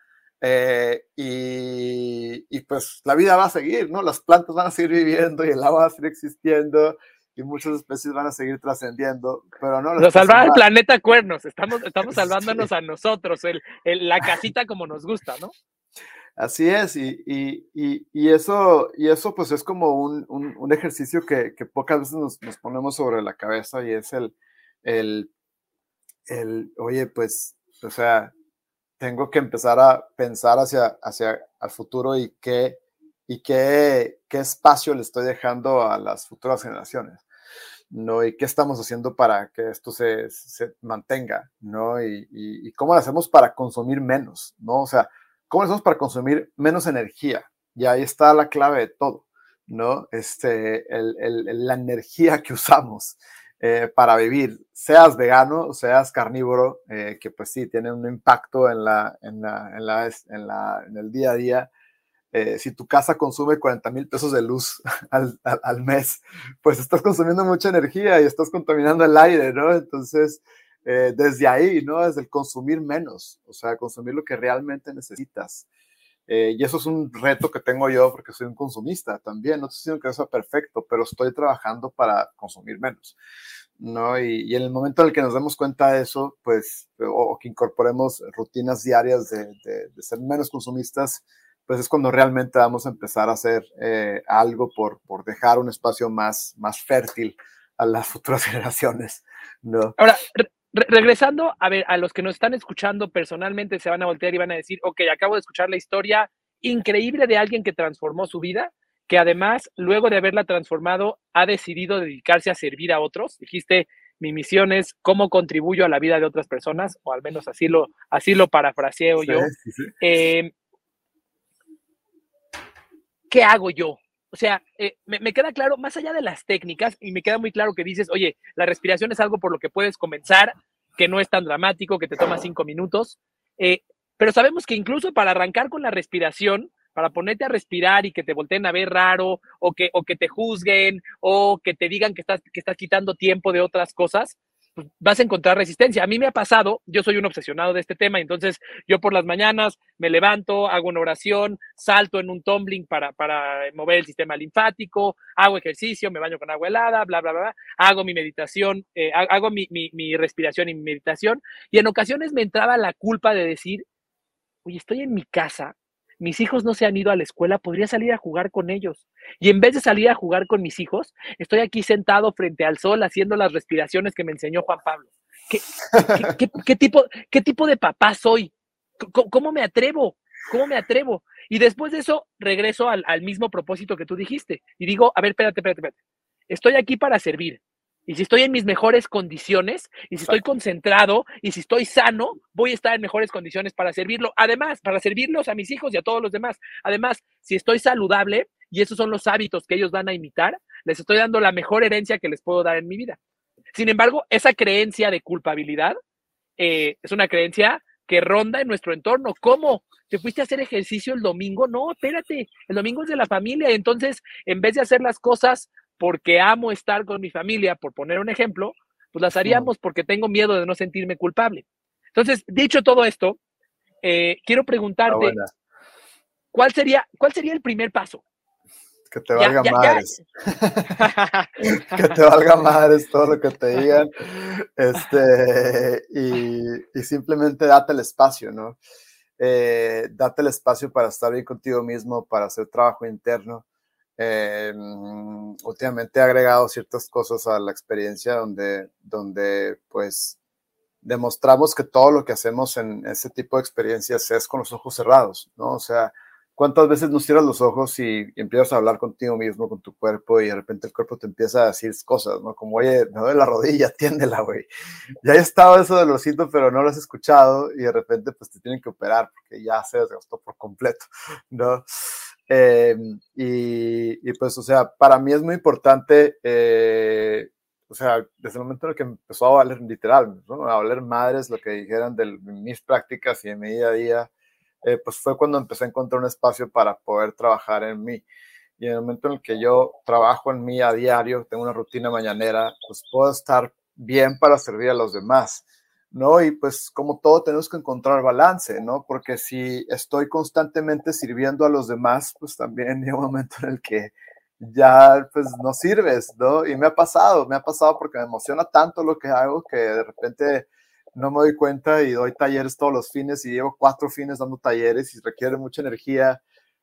S2: eh, y, pues la vida va a seguir, ¿no? Las plantas van a seguir viviendo y el agua va a seguir existiendo y muchas especies van a seguir trascendiendo, pero no...
S1: Nos salvar el planeta cuernos, estamos, estamos salvándonos a nosotros, el, la casita como nos gusta, ¿no?
S2: Así es, y, y, y, eso, y eso pues es como un, un, ejercicio que, que, pocas veces nos, nos, ponemos sobre la cabeza y es el, el, el, oye, pues, o sea, tengo que empezar a pensar hacia, hacia el futuro y qué, y qué, qué espacio le estoy dejando a las futuras generaciones. ¿no? Y qué estamos haciendo para que esto se, se mantenga, ¿no? Y, y, cómo lo hacemos para consumir menos, ¿no? O sea, ¿cómo lo hacemos para consumir menos energía? Y ahí está la clave de todo, ¿no? Este, el, el, la energía que usamos. Eh, para vivir, seas vegano, seas carnívoro, eh, que pues sí, tiene un impacto en, la, en, la, en, la, en, la, en el día a día. Eh, si tu casa consume 40 mil pesos de luz al, al, mes, pues estás consumiendo mucha energía y estás contaminando el aire, ¿no? Entonces, desde ahí, ¿no? Desde el consumir menos, o sea, consumir lo que realmente necesitas. Y eso es un reto que tengo yo porque soy un consumista también. No estoy diciendo que sea perfecto, pero estoy trabajando para consumir menos. ¿no? Y, en el momento en el que nos demos cuenta de eso, pues, o, que incorporemos rutinas diarias de, de, ser menos consumistas, pues es cuando realmente vamos a empezar a hacer eh, algo por, por dejar un espacio más, más fértil a las futuras generaciones, ¿no?
S1: Ahora, regresando, a ver, a los que nos están escuchando personalmente se van a voltear y van a decir, ok, acabo de escuchar la historia increíble de alguien que transformó su vida, que además, luego de haberla transformado, ha decidido dedicarse a servir a otros. Dijiste, mi misión es cómo contribuyo a la vida de otras personas, o al menos así lo, así lo parafraseo yo. Em, ¿Qué hago yo? O sea, eh, me, queda claro, más allá de las técnicas, y me queda muy claro que dices, oye, la respiración es algo por lo que puedes comenzar, que no es tan dramático, que te toma cinco minutos, eh, pero sabemos que incluso para arrancar con la respiración, para ponerte a respirar y que te volteen a ver raro o que, o que te juzguen o que te digan que estás, que estás quitando tiempo de otras cosas, pues vas a encontrar resistencia. A mí me ha pasado, yo soy un obsesionado de este tema, entonces yo por las mañanas me levanto, hago una oración, salto en un tumbling para, para mover el sistema linfático, hago ejercicio, me baño con agua helada, bla, bla, bla, hago mi meditación, eh, hago mi, mi, mi respiración y mi meditación, y en ocasiones me entraba la culpa de decir, oye, estoy en mi casa, mis hijos no se han ido a la escuela, podría salir a jugar con ellos. Y en vez de salir a jugar con mis hijos, estoy aquí sentado frente al sol haciendo las respiraciones que me enseñó Juan Pablo. ¿Qué, tipo, qué tipo de papá soy? ¿Cómo, me atrevo? ¿Cómo me atrevo? Y después de eso, regreso al, al mismo propósito que tú dijiste. Y digo, a ver, espérate, espérate, espérate. Estoy aquí para servir. Y si estoy en mis mejores condiciones, y si estoy concentrado, y si estoy sano, voy a estar en mejores condiciones para servirlo. Además, para servirlos a mis hijos y a todos los demás. Además, si estoy saludable, y esos son los hábitos que ellos van a imitar, les estoy dando la mejor herencia que les puedo dar en mi vida. Sin embargo, esa creencia de culpabilidad eh, es una creencia que ronda en nuestro entorno. ¿Cómo? ¿Te fuiste a hacer ejercicio el domingo? No, espérate, el domingo es de la familia. Entonces, en vez de hacer las cosas porque amo estar con mi familia, por poner un ejemplo, pues las haríamos porque tengo miedo de no sentirme culpable. Entonces, dicho todo esto, eh, quiero preguntarte, ¿cuál sería, ¿cuál sería el primer paso?
S2: Que te valga madres. que te valga madres todo lo que te digan. Este, y, simplemente date el espacio, ¿no? Eh, date el espacio para estar bien contigo mismo, para hacer trabajo interno. Eh, últimamente he agregado ciertas cosas a la experiencia donde, donde pues demostramos que todo lo que hacemos en ese tipo de experiencias es con los ojos cerrados, ¿no? O sea, ¿cuántas veces nos cierras los ojos y, empiezas a hablar contigo mismo, con tu cuerpo y de repente el cuerpo te empieza a decir cosas, ¿no? Como, oye, me duele la rodilla, atiéndela, güey. Ya he estado eso del osito, pero no lo has escuchado y de repente pues te tienen que operar porque ya se desgastó por completo, ¿no? Eh, y, pues, o sea, para mí es muy importante, eh, o sea, desde el momento en el que empezó a valer literal, a valer madres lo que dijeran de mis prácticas y de mi día a día, eh, pues fue cuando empecé a encontrar un espacio para poder trabajar en mí. Y en el momento en el que yo trabajo en mí a diario, tengo una rutina mañanera, pues puedo estar bien para servir a los demás. ¿No? Y pues como todo tenemos que encontrar balance, ¿no? Porque si estoy constantemente sirviendo a los demás, pues también llega un momento en el que ya pues no sirves, ¿no? Y me ha pasado, me ha pasado porque me emociona tanto lo que hago que de repente no me doy cuenta y doy talleres todos los fines y llevo cuatro fines dando talleres y requiere mucha energía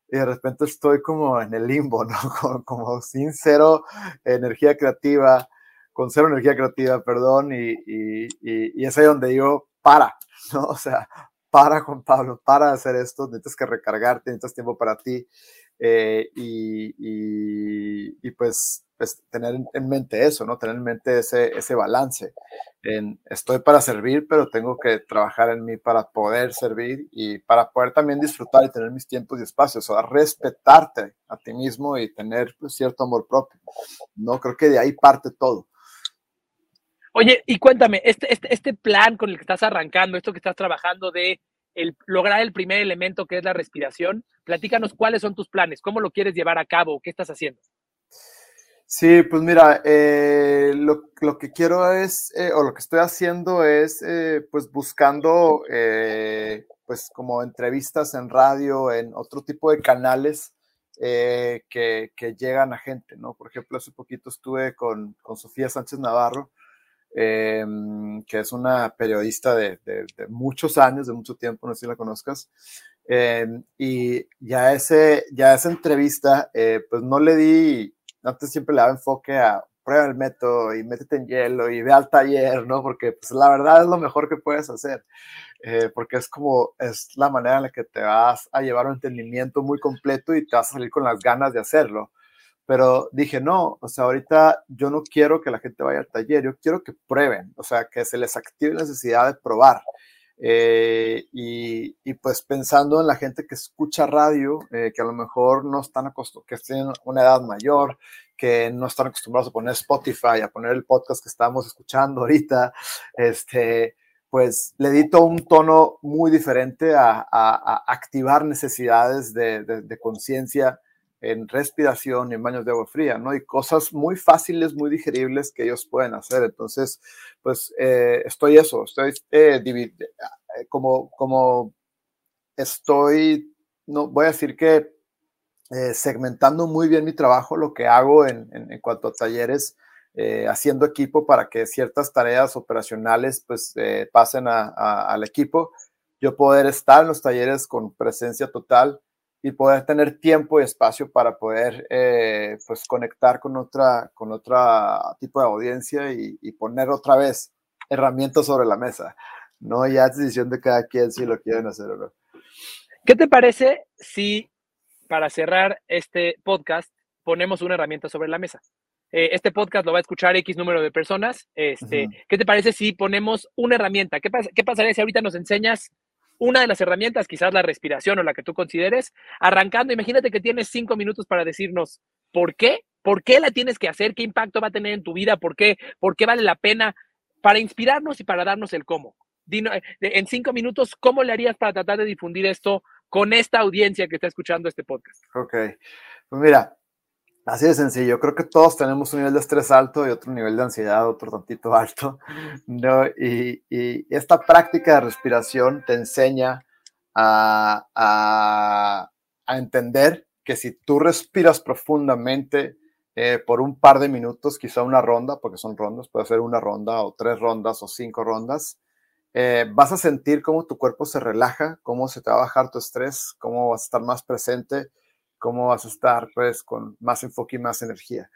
S2: y de repente estoy como en el limbo, ¿no? Como, como sin cero energía creativa con cero energía creativa, perdón, y, y, y, es ahí donde digo, para, ¿no? O sea, para, Juan Pablo, para hacer esto, necesitas que recargarte, necesitas tiempo para ti, eh, y, y, pues, pues, tener en mente eso, ¿no? Tener en mente ese, ese balance. En, estoy para servir, pero tengo que trabajar en mí para poder servir y para poder también disfrutar y tener mis tiempos y espacios, o sea, respetarte a ti mismo y tener pues, cierto amor propio. No creo que de ahí parte todo.
S1: Oye, y cuéntame, este, este, este plan con el que estás arrancando, esto que estás trabajando de lograr el primer elemento que es la respiración, platícanos cuáles son tus planes, cómo lo quieres llevar a cabo, qué estás haciendo.
S2: Sí, pues mira, eh, lo, lo, que quiero es, eh, o lo que estoy haciendo es, eh, pues buscando, pues como entrevistas en radio, en otro tipo de canales que, que, llegan a gente, ¿no? Por ejemplo, hace poquito estuve con, con Sofía Sánchez Navarro, Em, que es una periodista de, muchos años, de mucho tiempo, no sé si la conozcas. Em, y ya, ese, ya esa entrevista, eh, pues no le di, antes siempre le daba enfoque a prueba el método y métete en hielo y ve al taller, ¿no? Porque pues la verdad es lo mejor que puedes hacer, eh, porque es como, es la manera en la que te vas a llevar un entendimiento muy completo y te vas a salir con las ganas de hacerlo pero dije, no, o sea, ahorita yo no quiero que la gente vaya al taller, yo quiero que prueben, o sea, que se les active la necesidad de probar. Eh, y, pues pensando en la gente que escucha radio, eh, que a lo mejor no están acostumbrados, que tienen una edad mayor, que no están acostumbrados a poner Spotify, a poner el podcast que estamos escuchando ahorita, este, pues le edito un tono muy diferente a, activar necesidades de, de, de conciencia en respiración en baños de agua fría, ¿no? Y cosas muy fáciles, muy digeribles que ellos pueden hacer. Entonces, pues eh, estoy eso, estoy eh, eh, como, como estoy, no voy a decir que eh, segmentando muy bien mi trabajo, lo que hago en, en, en cuanto a talleres, eh, haciendo equipo para que ciertas tareas operacionales pues pasen a, a, al equipo, yo poder estar en los talleres con presencia total y poder tener tiempo y espacio para poder eh, pues conectar con otra con otro tipo de audiencia y, y, poner otra vez herramientas sobre la mesa. No ya es decisión de cada quien si lo quieren hacer o no.
S1: ¿Qué te parece si para cerrar este podcast ponemos una herramienta sobre la mesa? Eh, este podcast lo va a escuchar X número de personas. Este, uh -huh. ¿Qué te parece si ponemos una herramienta? ¿Qué, pas ¿Qué pasaría si ahorita nos enseñas una de las herramientas, quizás la respiración o la que tú consideres, arrancando, imagínate que tienes cinco minutos para decirnos por qué, por qué la tienes que hacer, qué impacto va a tener en tu vida, por qué, por qué vale la pena, para inspirarnos y para darnos el cómo. Dino, en cinco minutos, ¿cómo le harías para tratar de difundir esto con esta audiencia que está escuchando este podcast?
S2: Ok, pues mira, Así de sencillo, creo que todos tenemos un nivel de estrés alto y otro nivel de ansiedad, otro tantito alto, ¿no? Y, y esta práctica de respiración te enseña a, a, a, entender que si tú respiras profundamente eh, por un par de minutos, quizá una ronda, porque son rondas, puede ser una ronda o tres rondas o cinco rondas, eh, vas a sentir cómo tu cuerpo se relaja, cómo se te va a bajar tu estrés, cómo vas a estar más presente cómo vas a estar pues con más enfoque y más energía.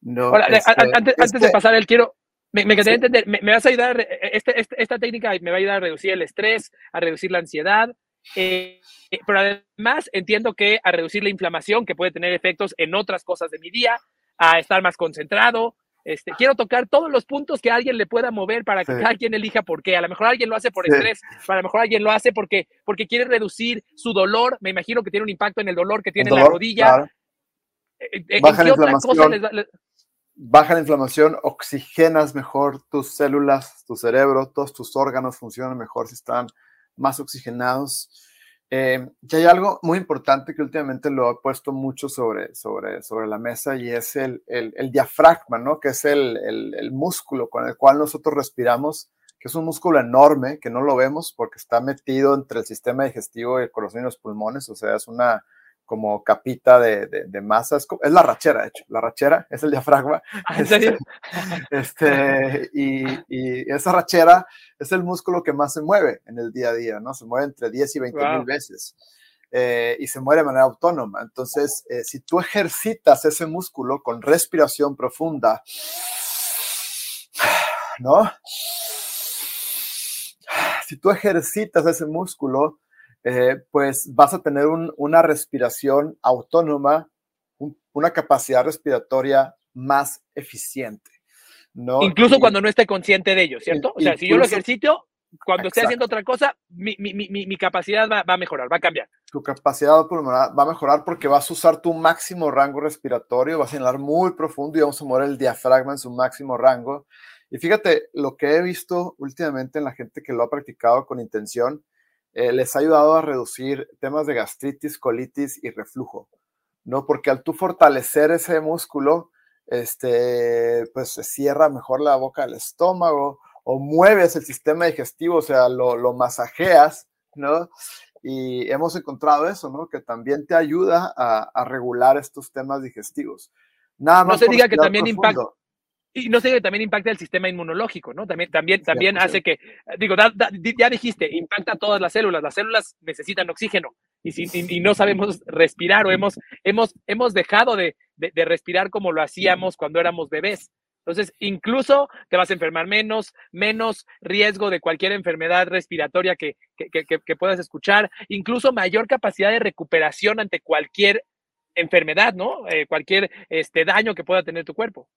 S1: No, Hola, este, antes, este, antes, de pasar el quiero, me, me sí. entender, me, me, vas a ayudar, este, este, esta técnica me va a ayudar a reducir el estrés, a reducir la ansiedad, eh, pero además entiendo que a reducir la inflamación, que puede tener efectos en otras cosas de mi día, a estar más concentrado, este, quiero tocar todos los puntos que alguien le pueda mover para que sí. cada quien elija por qué. A lo mejor alguien lo hace por sí. estrés, a lo mejor alguien lo hace porque, porque quiere reducir su dolor. Me imagino que tiene un impacto en el dolor que tiene dolor, en la rodilla. Claro.
S2: Baja, la inflamación, les... baja la inflamación, oxigenas mejor tus células, tu cerebro, todos tus órganos funcionan mejor si están más oxigenados. Eh, y hay algo muy importante que últimamente lo he puesto mucho sobre, sobre, sobre la mesa y es el, el, el diafragma, ¿no? Que es el, el, músculo con el cual nosotros respiramos, que es un músculo enorme que no lo vemos porque está metido entre el sistema digestivo y el corazón y los pulmones, o sea, es una como capita de, de, de masa, es, es, la rachera, de hecho, la rachera es el diafragma.
S1: ¿En serio?
S2: Este, y, y, esa rachera es el músculo que más se mueve en el día a día, ¿no? Se mueve entre 10 y 20 wow. mil veces. Eh, y se mueve de manera autónoma. Entonces, eh, si tú ejercitas ese músculo con respiración profunda, ¿no? Si tú ejercitas ese músculo, eh, pues vas a tener un, una respiración autónoma, un, una capacidad respiratoria más eficiente. ¿no?
S1: Incluso y, cuando no esté consciente de ello, ¿cierto? O sea, si yo lo ejercito, cuando esté haciendo otra cosa, mi, mi, mi, mi capacidad va, va, a mejorar, va a cambiar.
S2: Tu capacidad pulmonar va a mejorar porque vas a usar tu máximo rango respiratorio, vas a inhalar muy profundo y vamos a mover el diafragma en su máximo rango. Y fíjate, lo que he visto últimamente en la gente que lo ha practicado con intención, eh, les ha ayudado a reducir temas de gastritis, colitis y reflujo, ¿no? Porque al tú fortalecer ese músculo, este, pues se cierra mejor la boca del estómago o mueves el sistema digestivo, o sea, lo, lo masajeas, ¿no? Y hemos encontrado eso, ¿no? Que también te ayuda a, a regular estos temas digestivos. Nada más
S1: no se diga que también impacta y no sé que también impacta el sistema inmunológico, ¿no? También, también, también sí, hace sí. que, digo, da, da, ya dijiste, impacta a todas las células. Las células necesitan oxígeno y, si, y, y no sabemos respirar o hemos, hemos, hemos dejado de, de, de, respirar como lo hacíamos cuando éramos bebés. Entonces, incluso te vas a enfermar menos, menos riesgo de cualquier enfermedad respiratoria que, que, que, que puedas escuchar, incluso mayor capacidad de recuperación ante cualquier enfermedad, ¿no? Eh, cualquier este, daño que pueda tener tu cuerpo.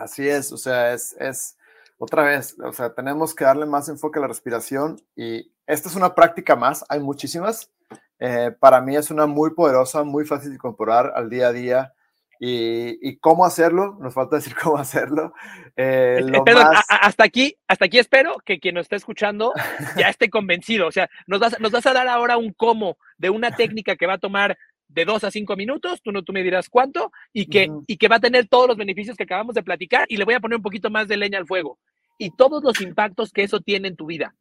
S2: Así es, o sea, es, es otra vez, o sea, tenemos que darle más enfoque a la respiración y esta es una práctica más, hay muchísimas. Eh, para mí es una muy poderosa, muy fácil de incorporar al día a día. Y, cómo hacerlo, nos falta decir cómo hacerlo.
S1: Eh, Perdón, hasta aquí, hasta aquí espero que quien nos esté escuchando ya esté convencido. O sea, nos vas, nos vas a dar ahora un cómo de una técnica que va a tomar de dos a cinco minutos, tú, no, tú me dirás cuánto, y que, y que va a tener todos los beneficios que acabamos de platicar, y le voy a poner un poquito más de leña al fuego, y todos los impactos que eso tiene en tu vida.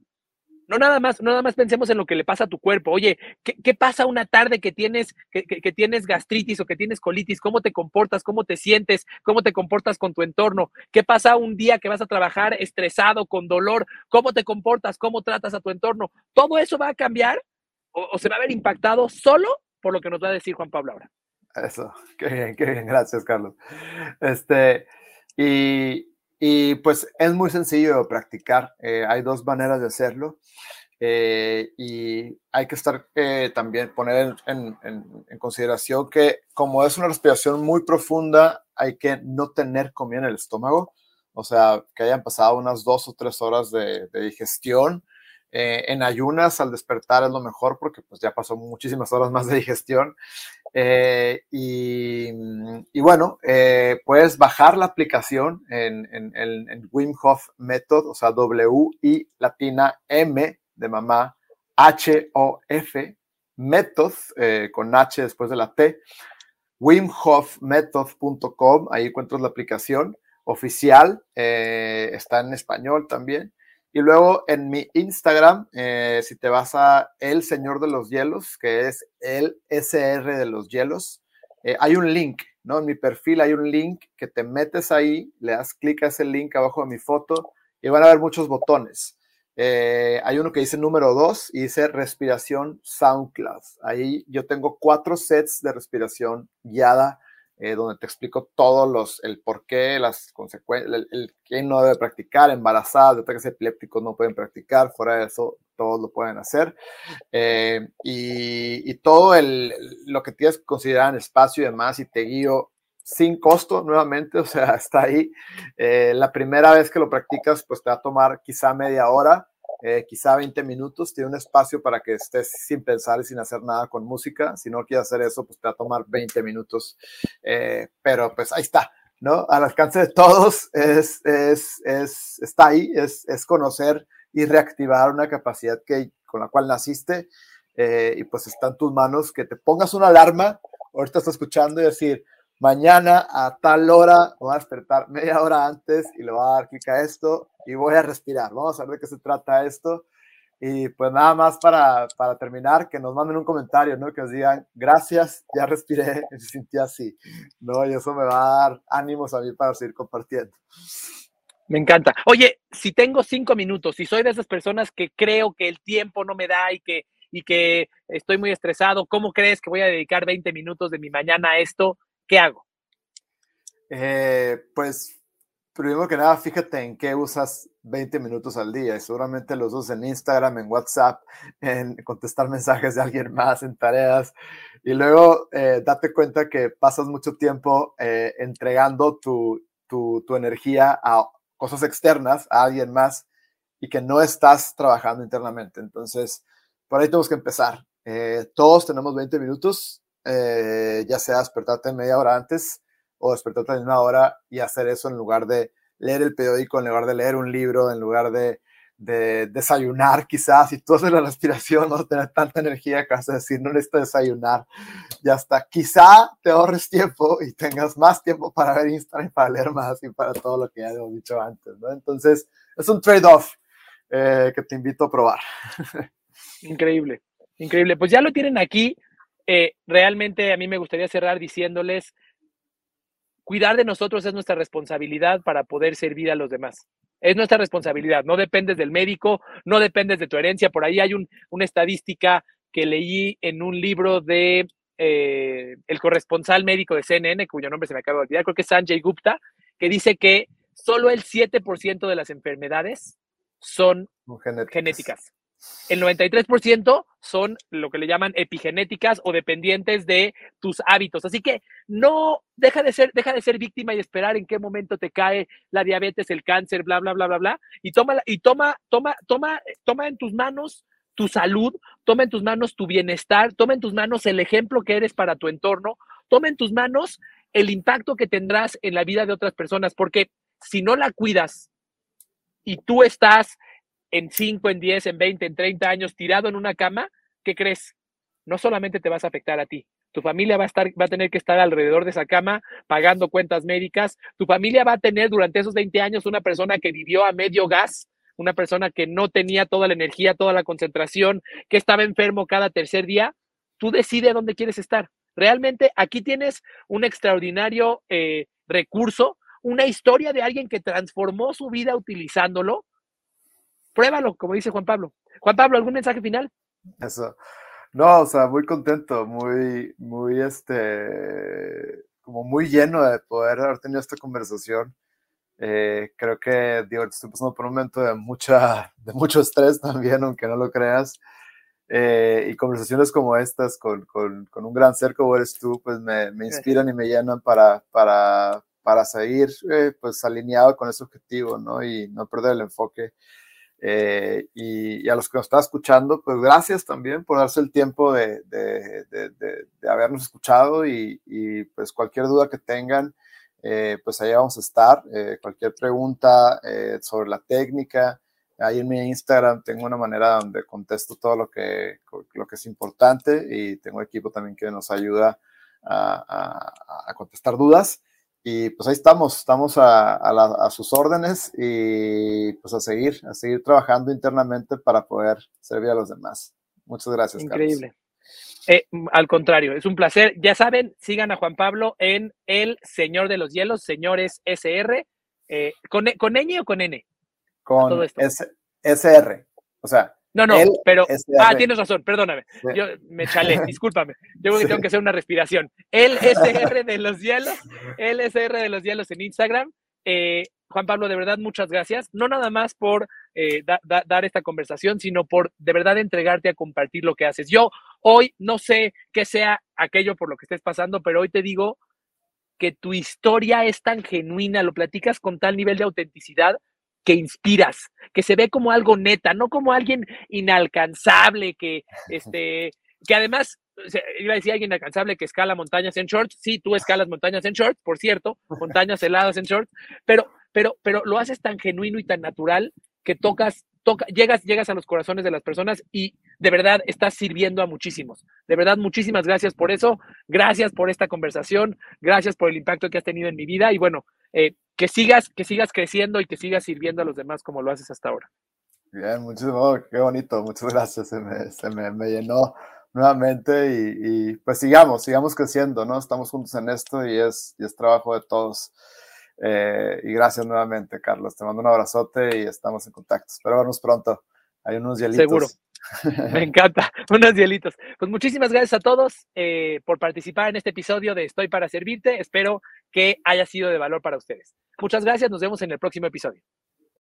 S1: No nada más, no nada más pensemos en lo que le pasa a tu cuerpo. Oye, ¿qué, pasa una tarde que tienes, que, que, tienes gastritis o que tienes colitis? ¿Cómo te comportas? ¿Cómo te sientes? ¿Cómo te comportas con tu entorno? ¿Qué pasa un día que vas a trabajar estresado, con dolor? ¿Cómo te comportas? ¿Cómo tratas a tu entorno? Todo eso va a cambiar o, o se va a ver impactado solo por lo que nos va a decir Juan Pablo ahora.
S2: Eso, qué bien, qué bien, gracias Carlos. Este, y, y pues es muy sencillo practicar, eh, hay dos maneras de hacerlo. Eh, y hay que estar eh, también poner en, en, en, consideración que como es una respiración muy profunda, hay que no tener comida en el estómago, o sea, que hayan pasado unas dos o tres horas de, de digestión eh, en ayunas al despertar es lo mejor porque pues ya pasó muchísimas horas más de digestión. Eh, y, bueno, eh, puedes bajar la aplicación en, en, en, Wim Hof Method, o sea, W y latina M de mamá, H O F Method, con H después de la T, wimhofmethod.com, ahí encuentras la aplicación oficial, está en español también. Y luego en mi Instagram, eh, si te vas a El Señor de los Hielos, que es el SR de los Hielos, eh, hay un link, ¿no? En mi perfil hay un link que te metes ahí, le das clic a ese link abajo de mi foto y van a ver muchos botones. Eh, hay uno que dice número 2 y dice respiración SoundCloud. Ahí yo tengo cuatro sets de respiración guiada eh, donde te explico todos los, el por qué, las consecuencias, el, el quién no debe practicar, embarazadas, ataques epilépticos no pueden practicar, fuera de eso todos lo pueden hacer. Eh, y, y, todo el, lo que tienes que considerar en espacio y demás, y te guío sin costo nuevamente, o sea, está ahí. Eh, la primera vez que lo practicas, pues te va a tomar quizá media hora eh, quizá 20 minutos, tiene un espacio para que estés sin pensar y sin hacer nada con música. Si no quieres hacer eso, pues te va a tomar 20 minutos, eh, pero pues ahí está, ¿no? Al alcance de todos es, es, es está ahí, es, es, conocer y reactivar una capacidad que, con la cual naciste eh, y pues está en tus manos que te pongas una alarma, ahorita estás escuchando y decir, mañana a tal hora voy a despertar media hora antes y le voy a dar clic a esto y voy a respirar. Vamos a ver de qué se trata esto. Y pues nada más para, para terminar, que nos manden un comentario, ¿no? Que nos digan, gracias, ya respiré, me sentí así, ¿no? Y eso me va a dar ánimos a mí para seguir compartiendo.
S1: Me encanta. Oye, si tengo cinco minutos y soy de esas personas que creo que el tiempo no me da y que, y que estoy muy estresado, ¿cómo crees que voy a dedicar 20 minutos de mi mañana a esto? ¿Qué hago?
S2: Eh, pues, primero que nada, fíjate en qué usas 20 minutos al día. Y seguramente los usas en Instagram, en WhatsApp, en contestar mensajes de alguien más, en tareas. Y luego eh, date cuenta que pasas mucho tiempo eh, entregando tu, tu, tu energía a cosas externas, a alguien más, y que no estás trabajando internamente. Entonces, por ahí tenemos que empezar. todos tenemos 20 minutos eh, ya sea despertarte media hora antes o despertarte en una hora y hacer eso en lugar de leer el periódico, en lugar de leer un libro, en lugar de, de desayunar quizás, si tú haces la respiración, no tener tanta energía que vas a decir, no necesito desayunar, ya está. Quizá te ahorres tiempo y tengas más tiempo para ver Instagram, para leer más y para todo lo que ya hemos dicho antes, ¿no? Entonces, es un trade-off eh, que te invito a probar.
S1: Increíble, increíble. Pues ya lo tienen aquí. Eh, realmente a mí me gustaría cerrar diciéndoles, cuidar de nosotros es nuestra responsabilidad para poder servir a los demás. Es nuestra responsabilidad, no dependes del médico, no dependes de tu herencia. Por ahí hay un, una estadística que leí en un libro de eh, el corresponsal médico de CNN, cuyo nombre se me acaba de olvidar, creo que es Sanjay Gupta, que dice que solo el 7% de las enfermedades son genéticas. genéticas. El 93% son lo que le llaman epigenéticas o dependientes de tus hábitos. Así que no deja de ser, deja de ser víctima y esperar en qué momento te cae la diabetes, el cáncer, bla, bla, bla, bla, bla. Y toma, y toma, toma, toma, toma en tus manos tu salud, toma en tus manos tu bienestar, toma en tus manos el ejemplo que eres para tu entorno, toma en tus manos el impacto que tendrás en la vida de otras personas, porque si no la cuidas y tú estás en 5, en 10, en 20, en 30 años tirado en una cama, ¿qué crees? No solamente te vas a afectar a ti, tu familia va a estar va a tener que estar alrededor de esa cama pagando cuentas médicas, tu familia va a tener durante esos 20 años una persona que vivió a medio gas una persona que no tenía toda la energía, toda la concentración, que estaba enfermo cada tercer día, tú decides dónde quieres estar. Realmente aquí tienes un extraordinario eh, recurso, una historia de alguien que transformó su vida utilizándolo. Pruébalo, como dice Juan Pablo. Juan Pablo, ¿algún mensaje final?
S2: Eso. No, o sea, muy contento, muy, muy, este, como muy lleno de poder haber tenido esta conversación. Eh, creo que, digo, estoy pasando por un momento de, mucha, de mucho estrés también, aunque no lo creas. Eh, y conversaciones como estas con, con, con, un gran ser como eres tú, pues me, me inspiran y me llenan para, para, para seguir eh, pues alineado con ese objetivo, ¿no? Y no perder el enfoque. Y, y, a los que nos están escuchando, pues gracias también por darse el tiempo de, habernos escuchado y, pues cualquier duda que tengan, eh, pues ahí vamos a estar. Eh, cualquier pregunta eh, sobre la técnica, ahí en mi Instagram tengo una manera donde contesto todo lo que, lo que es importante y tengo equipo también que nos ayuda a, contestar dudas. Y pues ahí estamos, estamos a, a, sus órdenes y pues a seguir, a seguir trabajando internamente para poder servir a los demás. Muchas gracias.
S1: Increíble. Eh, al contrario, es un placer. Ya saben, sigan a Juan Pablo en El Señor de los Hielos, Señores SR. Eh, ¿con, ¿Con ñ o con N?
S2: Con S, SR. O sea.
S1: No, no, pero. Ah, tienes razón, perdóname. Yo me chalé, discúlpame. Yo creo que tengo que hacer una respiración. El SR de los Hielos, el SR de los Hielos en Instagram. Eh, Juan Pablo, de verdad, muchas gracias. No nada más por eh, dar esta conversación, sino por de verdad entregarte a compartir lo que haces. Yo hoy no sé qué sea aquello por lo que estés pasando, pero hoy te digo que tu historia es tan genuina, lo platicas con tal nivel de autenticidad que inspiras, que se ve como algo neta, no como alguien inalcanzable, que, este, que además iba a decir alguien inalcanzable que escala montañas en shorts. Sí, tú escalas montañas en shorts, por cierto, montañas heladas en shorts, pero, pero, pero lo haces tan genuino y tan natural que tocas, toca, llegas, llegas a los corazones de las personas y de verdad estás sirviendo a muchísimos. De verdad, muchísimas gracias por eso. Gracias por esta conversación. Gracias por el impacto que has tenido en mi vida. Y bueno, eh, que sigas, que sigas creciendo y que sigas sirviendo a los demás como lo haces hasta ahora.
S2: Bien, muchísimo, qué bonito, muchas gracias, se me, se me, llenó nuevamente y, y, pues sigamos, sigamos creciendo, ¿no? Estamos juntos en esto y es, y es trabajo de todos. Eh, y gracias nuevamente, Carlos. Te mando un abrazote y estamos en contacto. Espero vernos pronto. Hay unos hielitos.
S1: Seguro. Me encanta, unos hielitos. Pues muchísimas gracias a todos eh, por participar en este episodio de Estoy para Servirte. Espero que haya sido de valor para ustedes. Muchas gracias, nos vemos en el próximo episodio.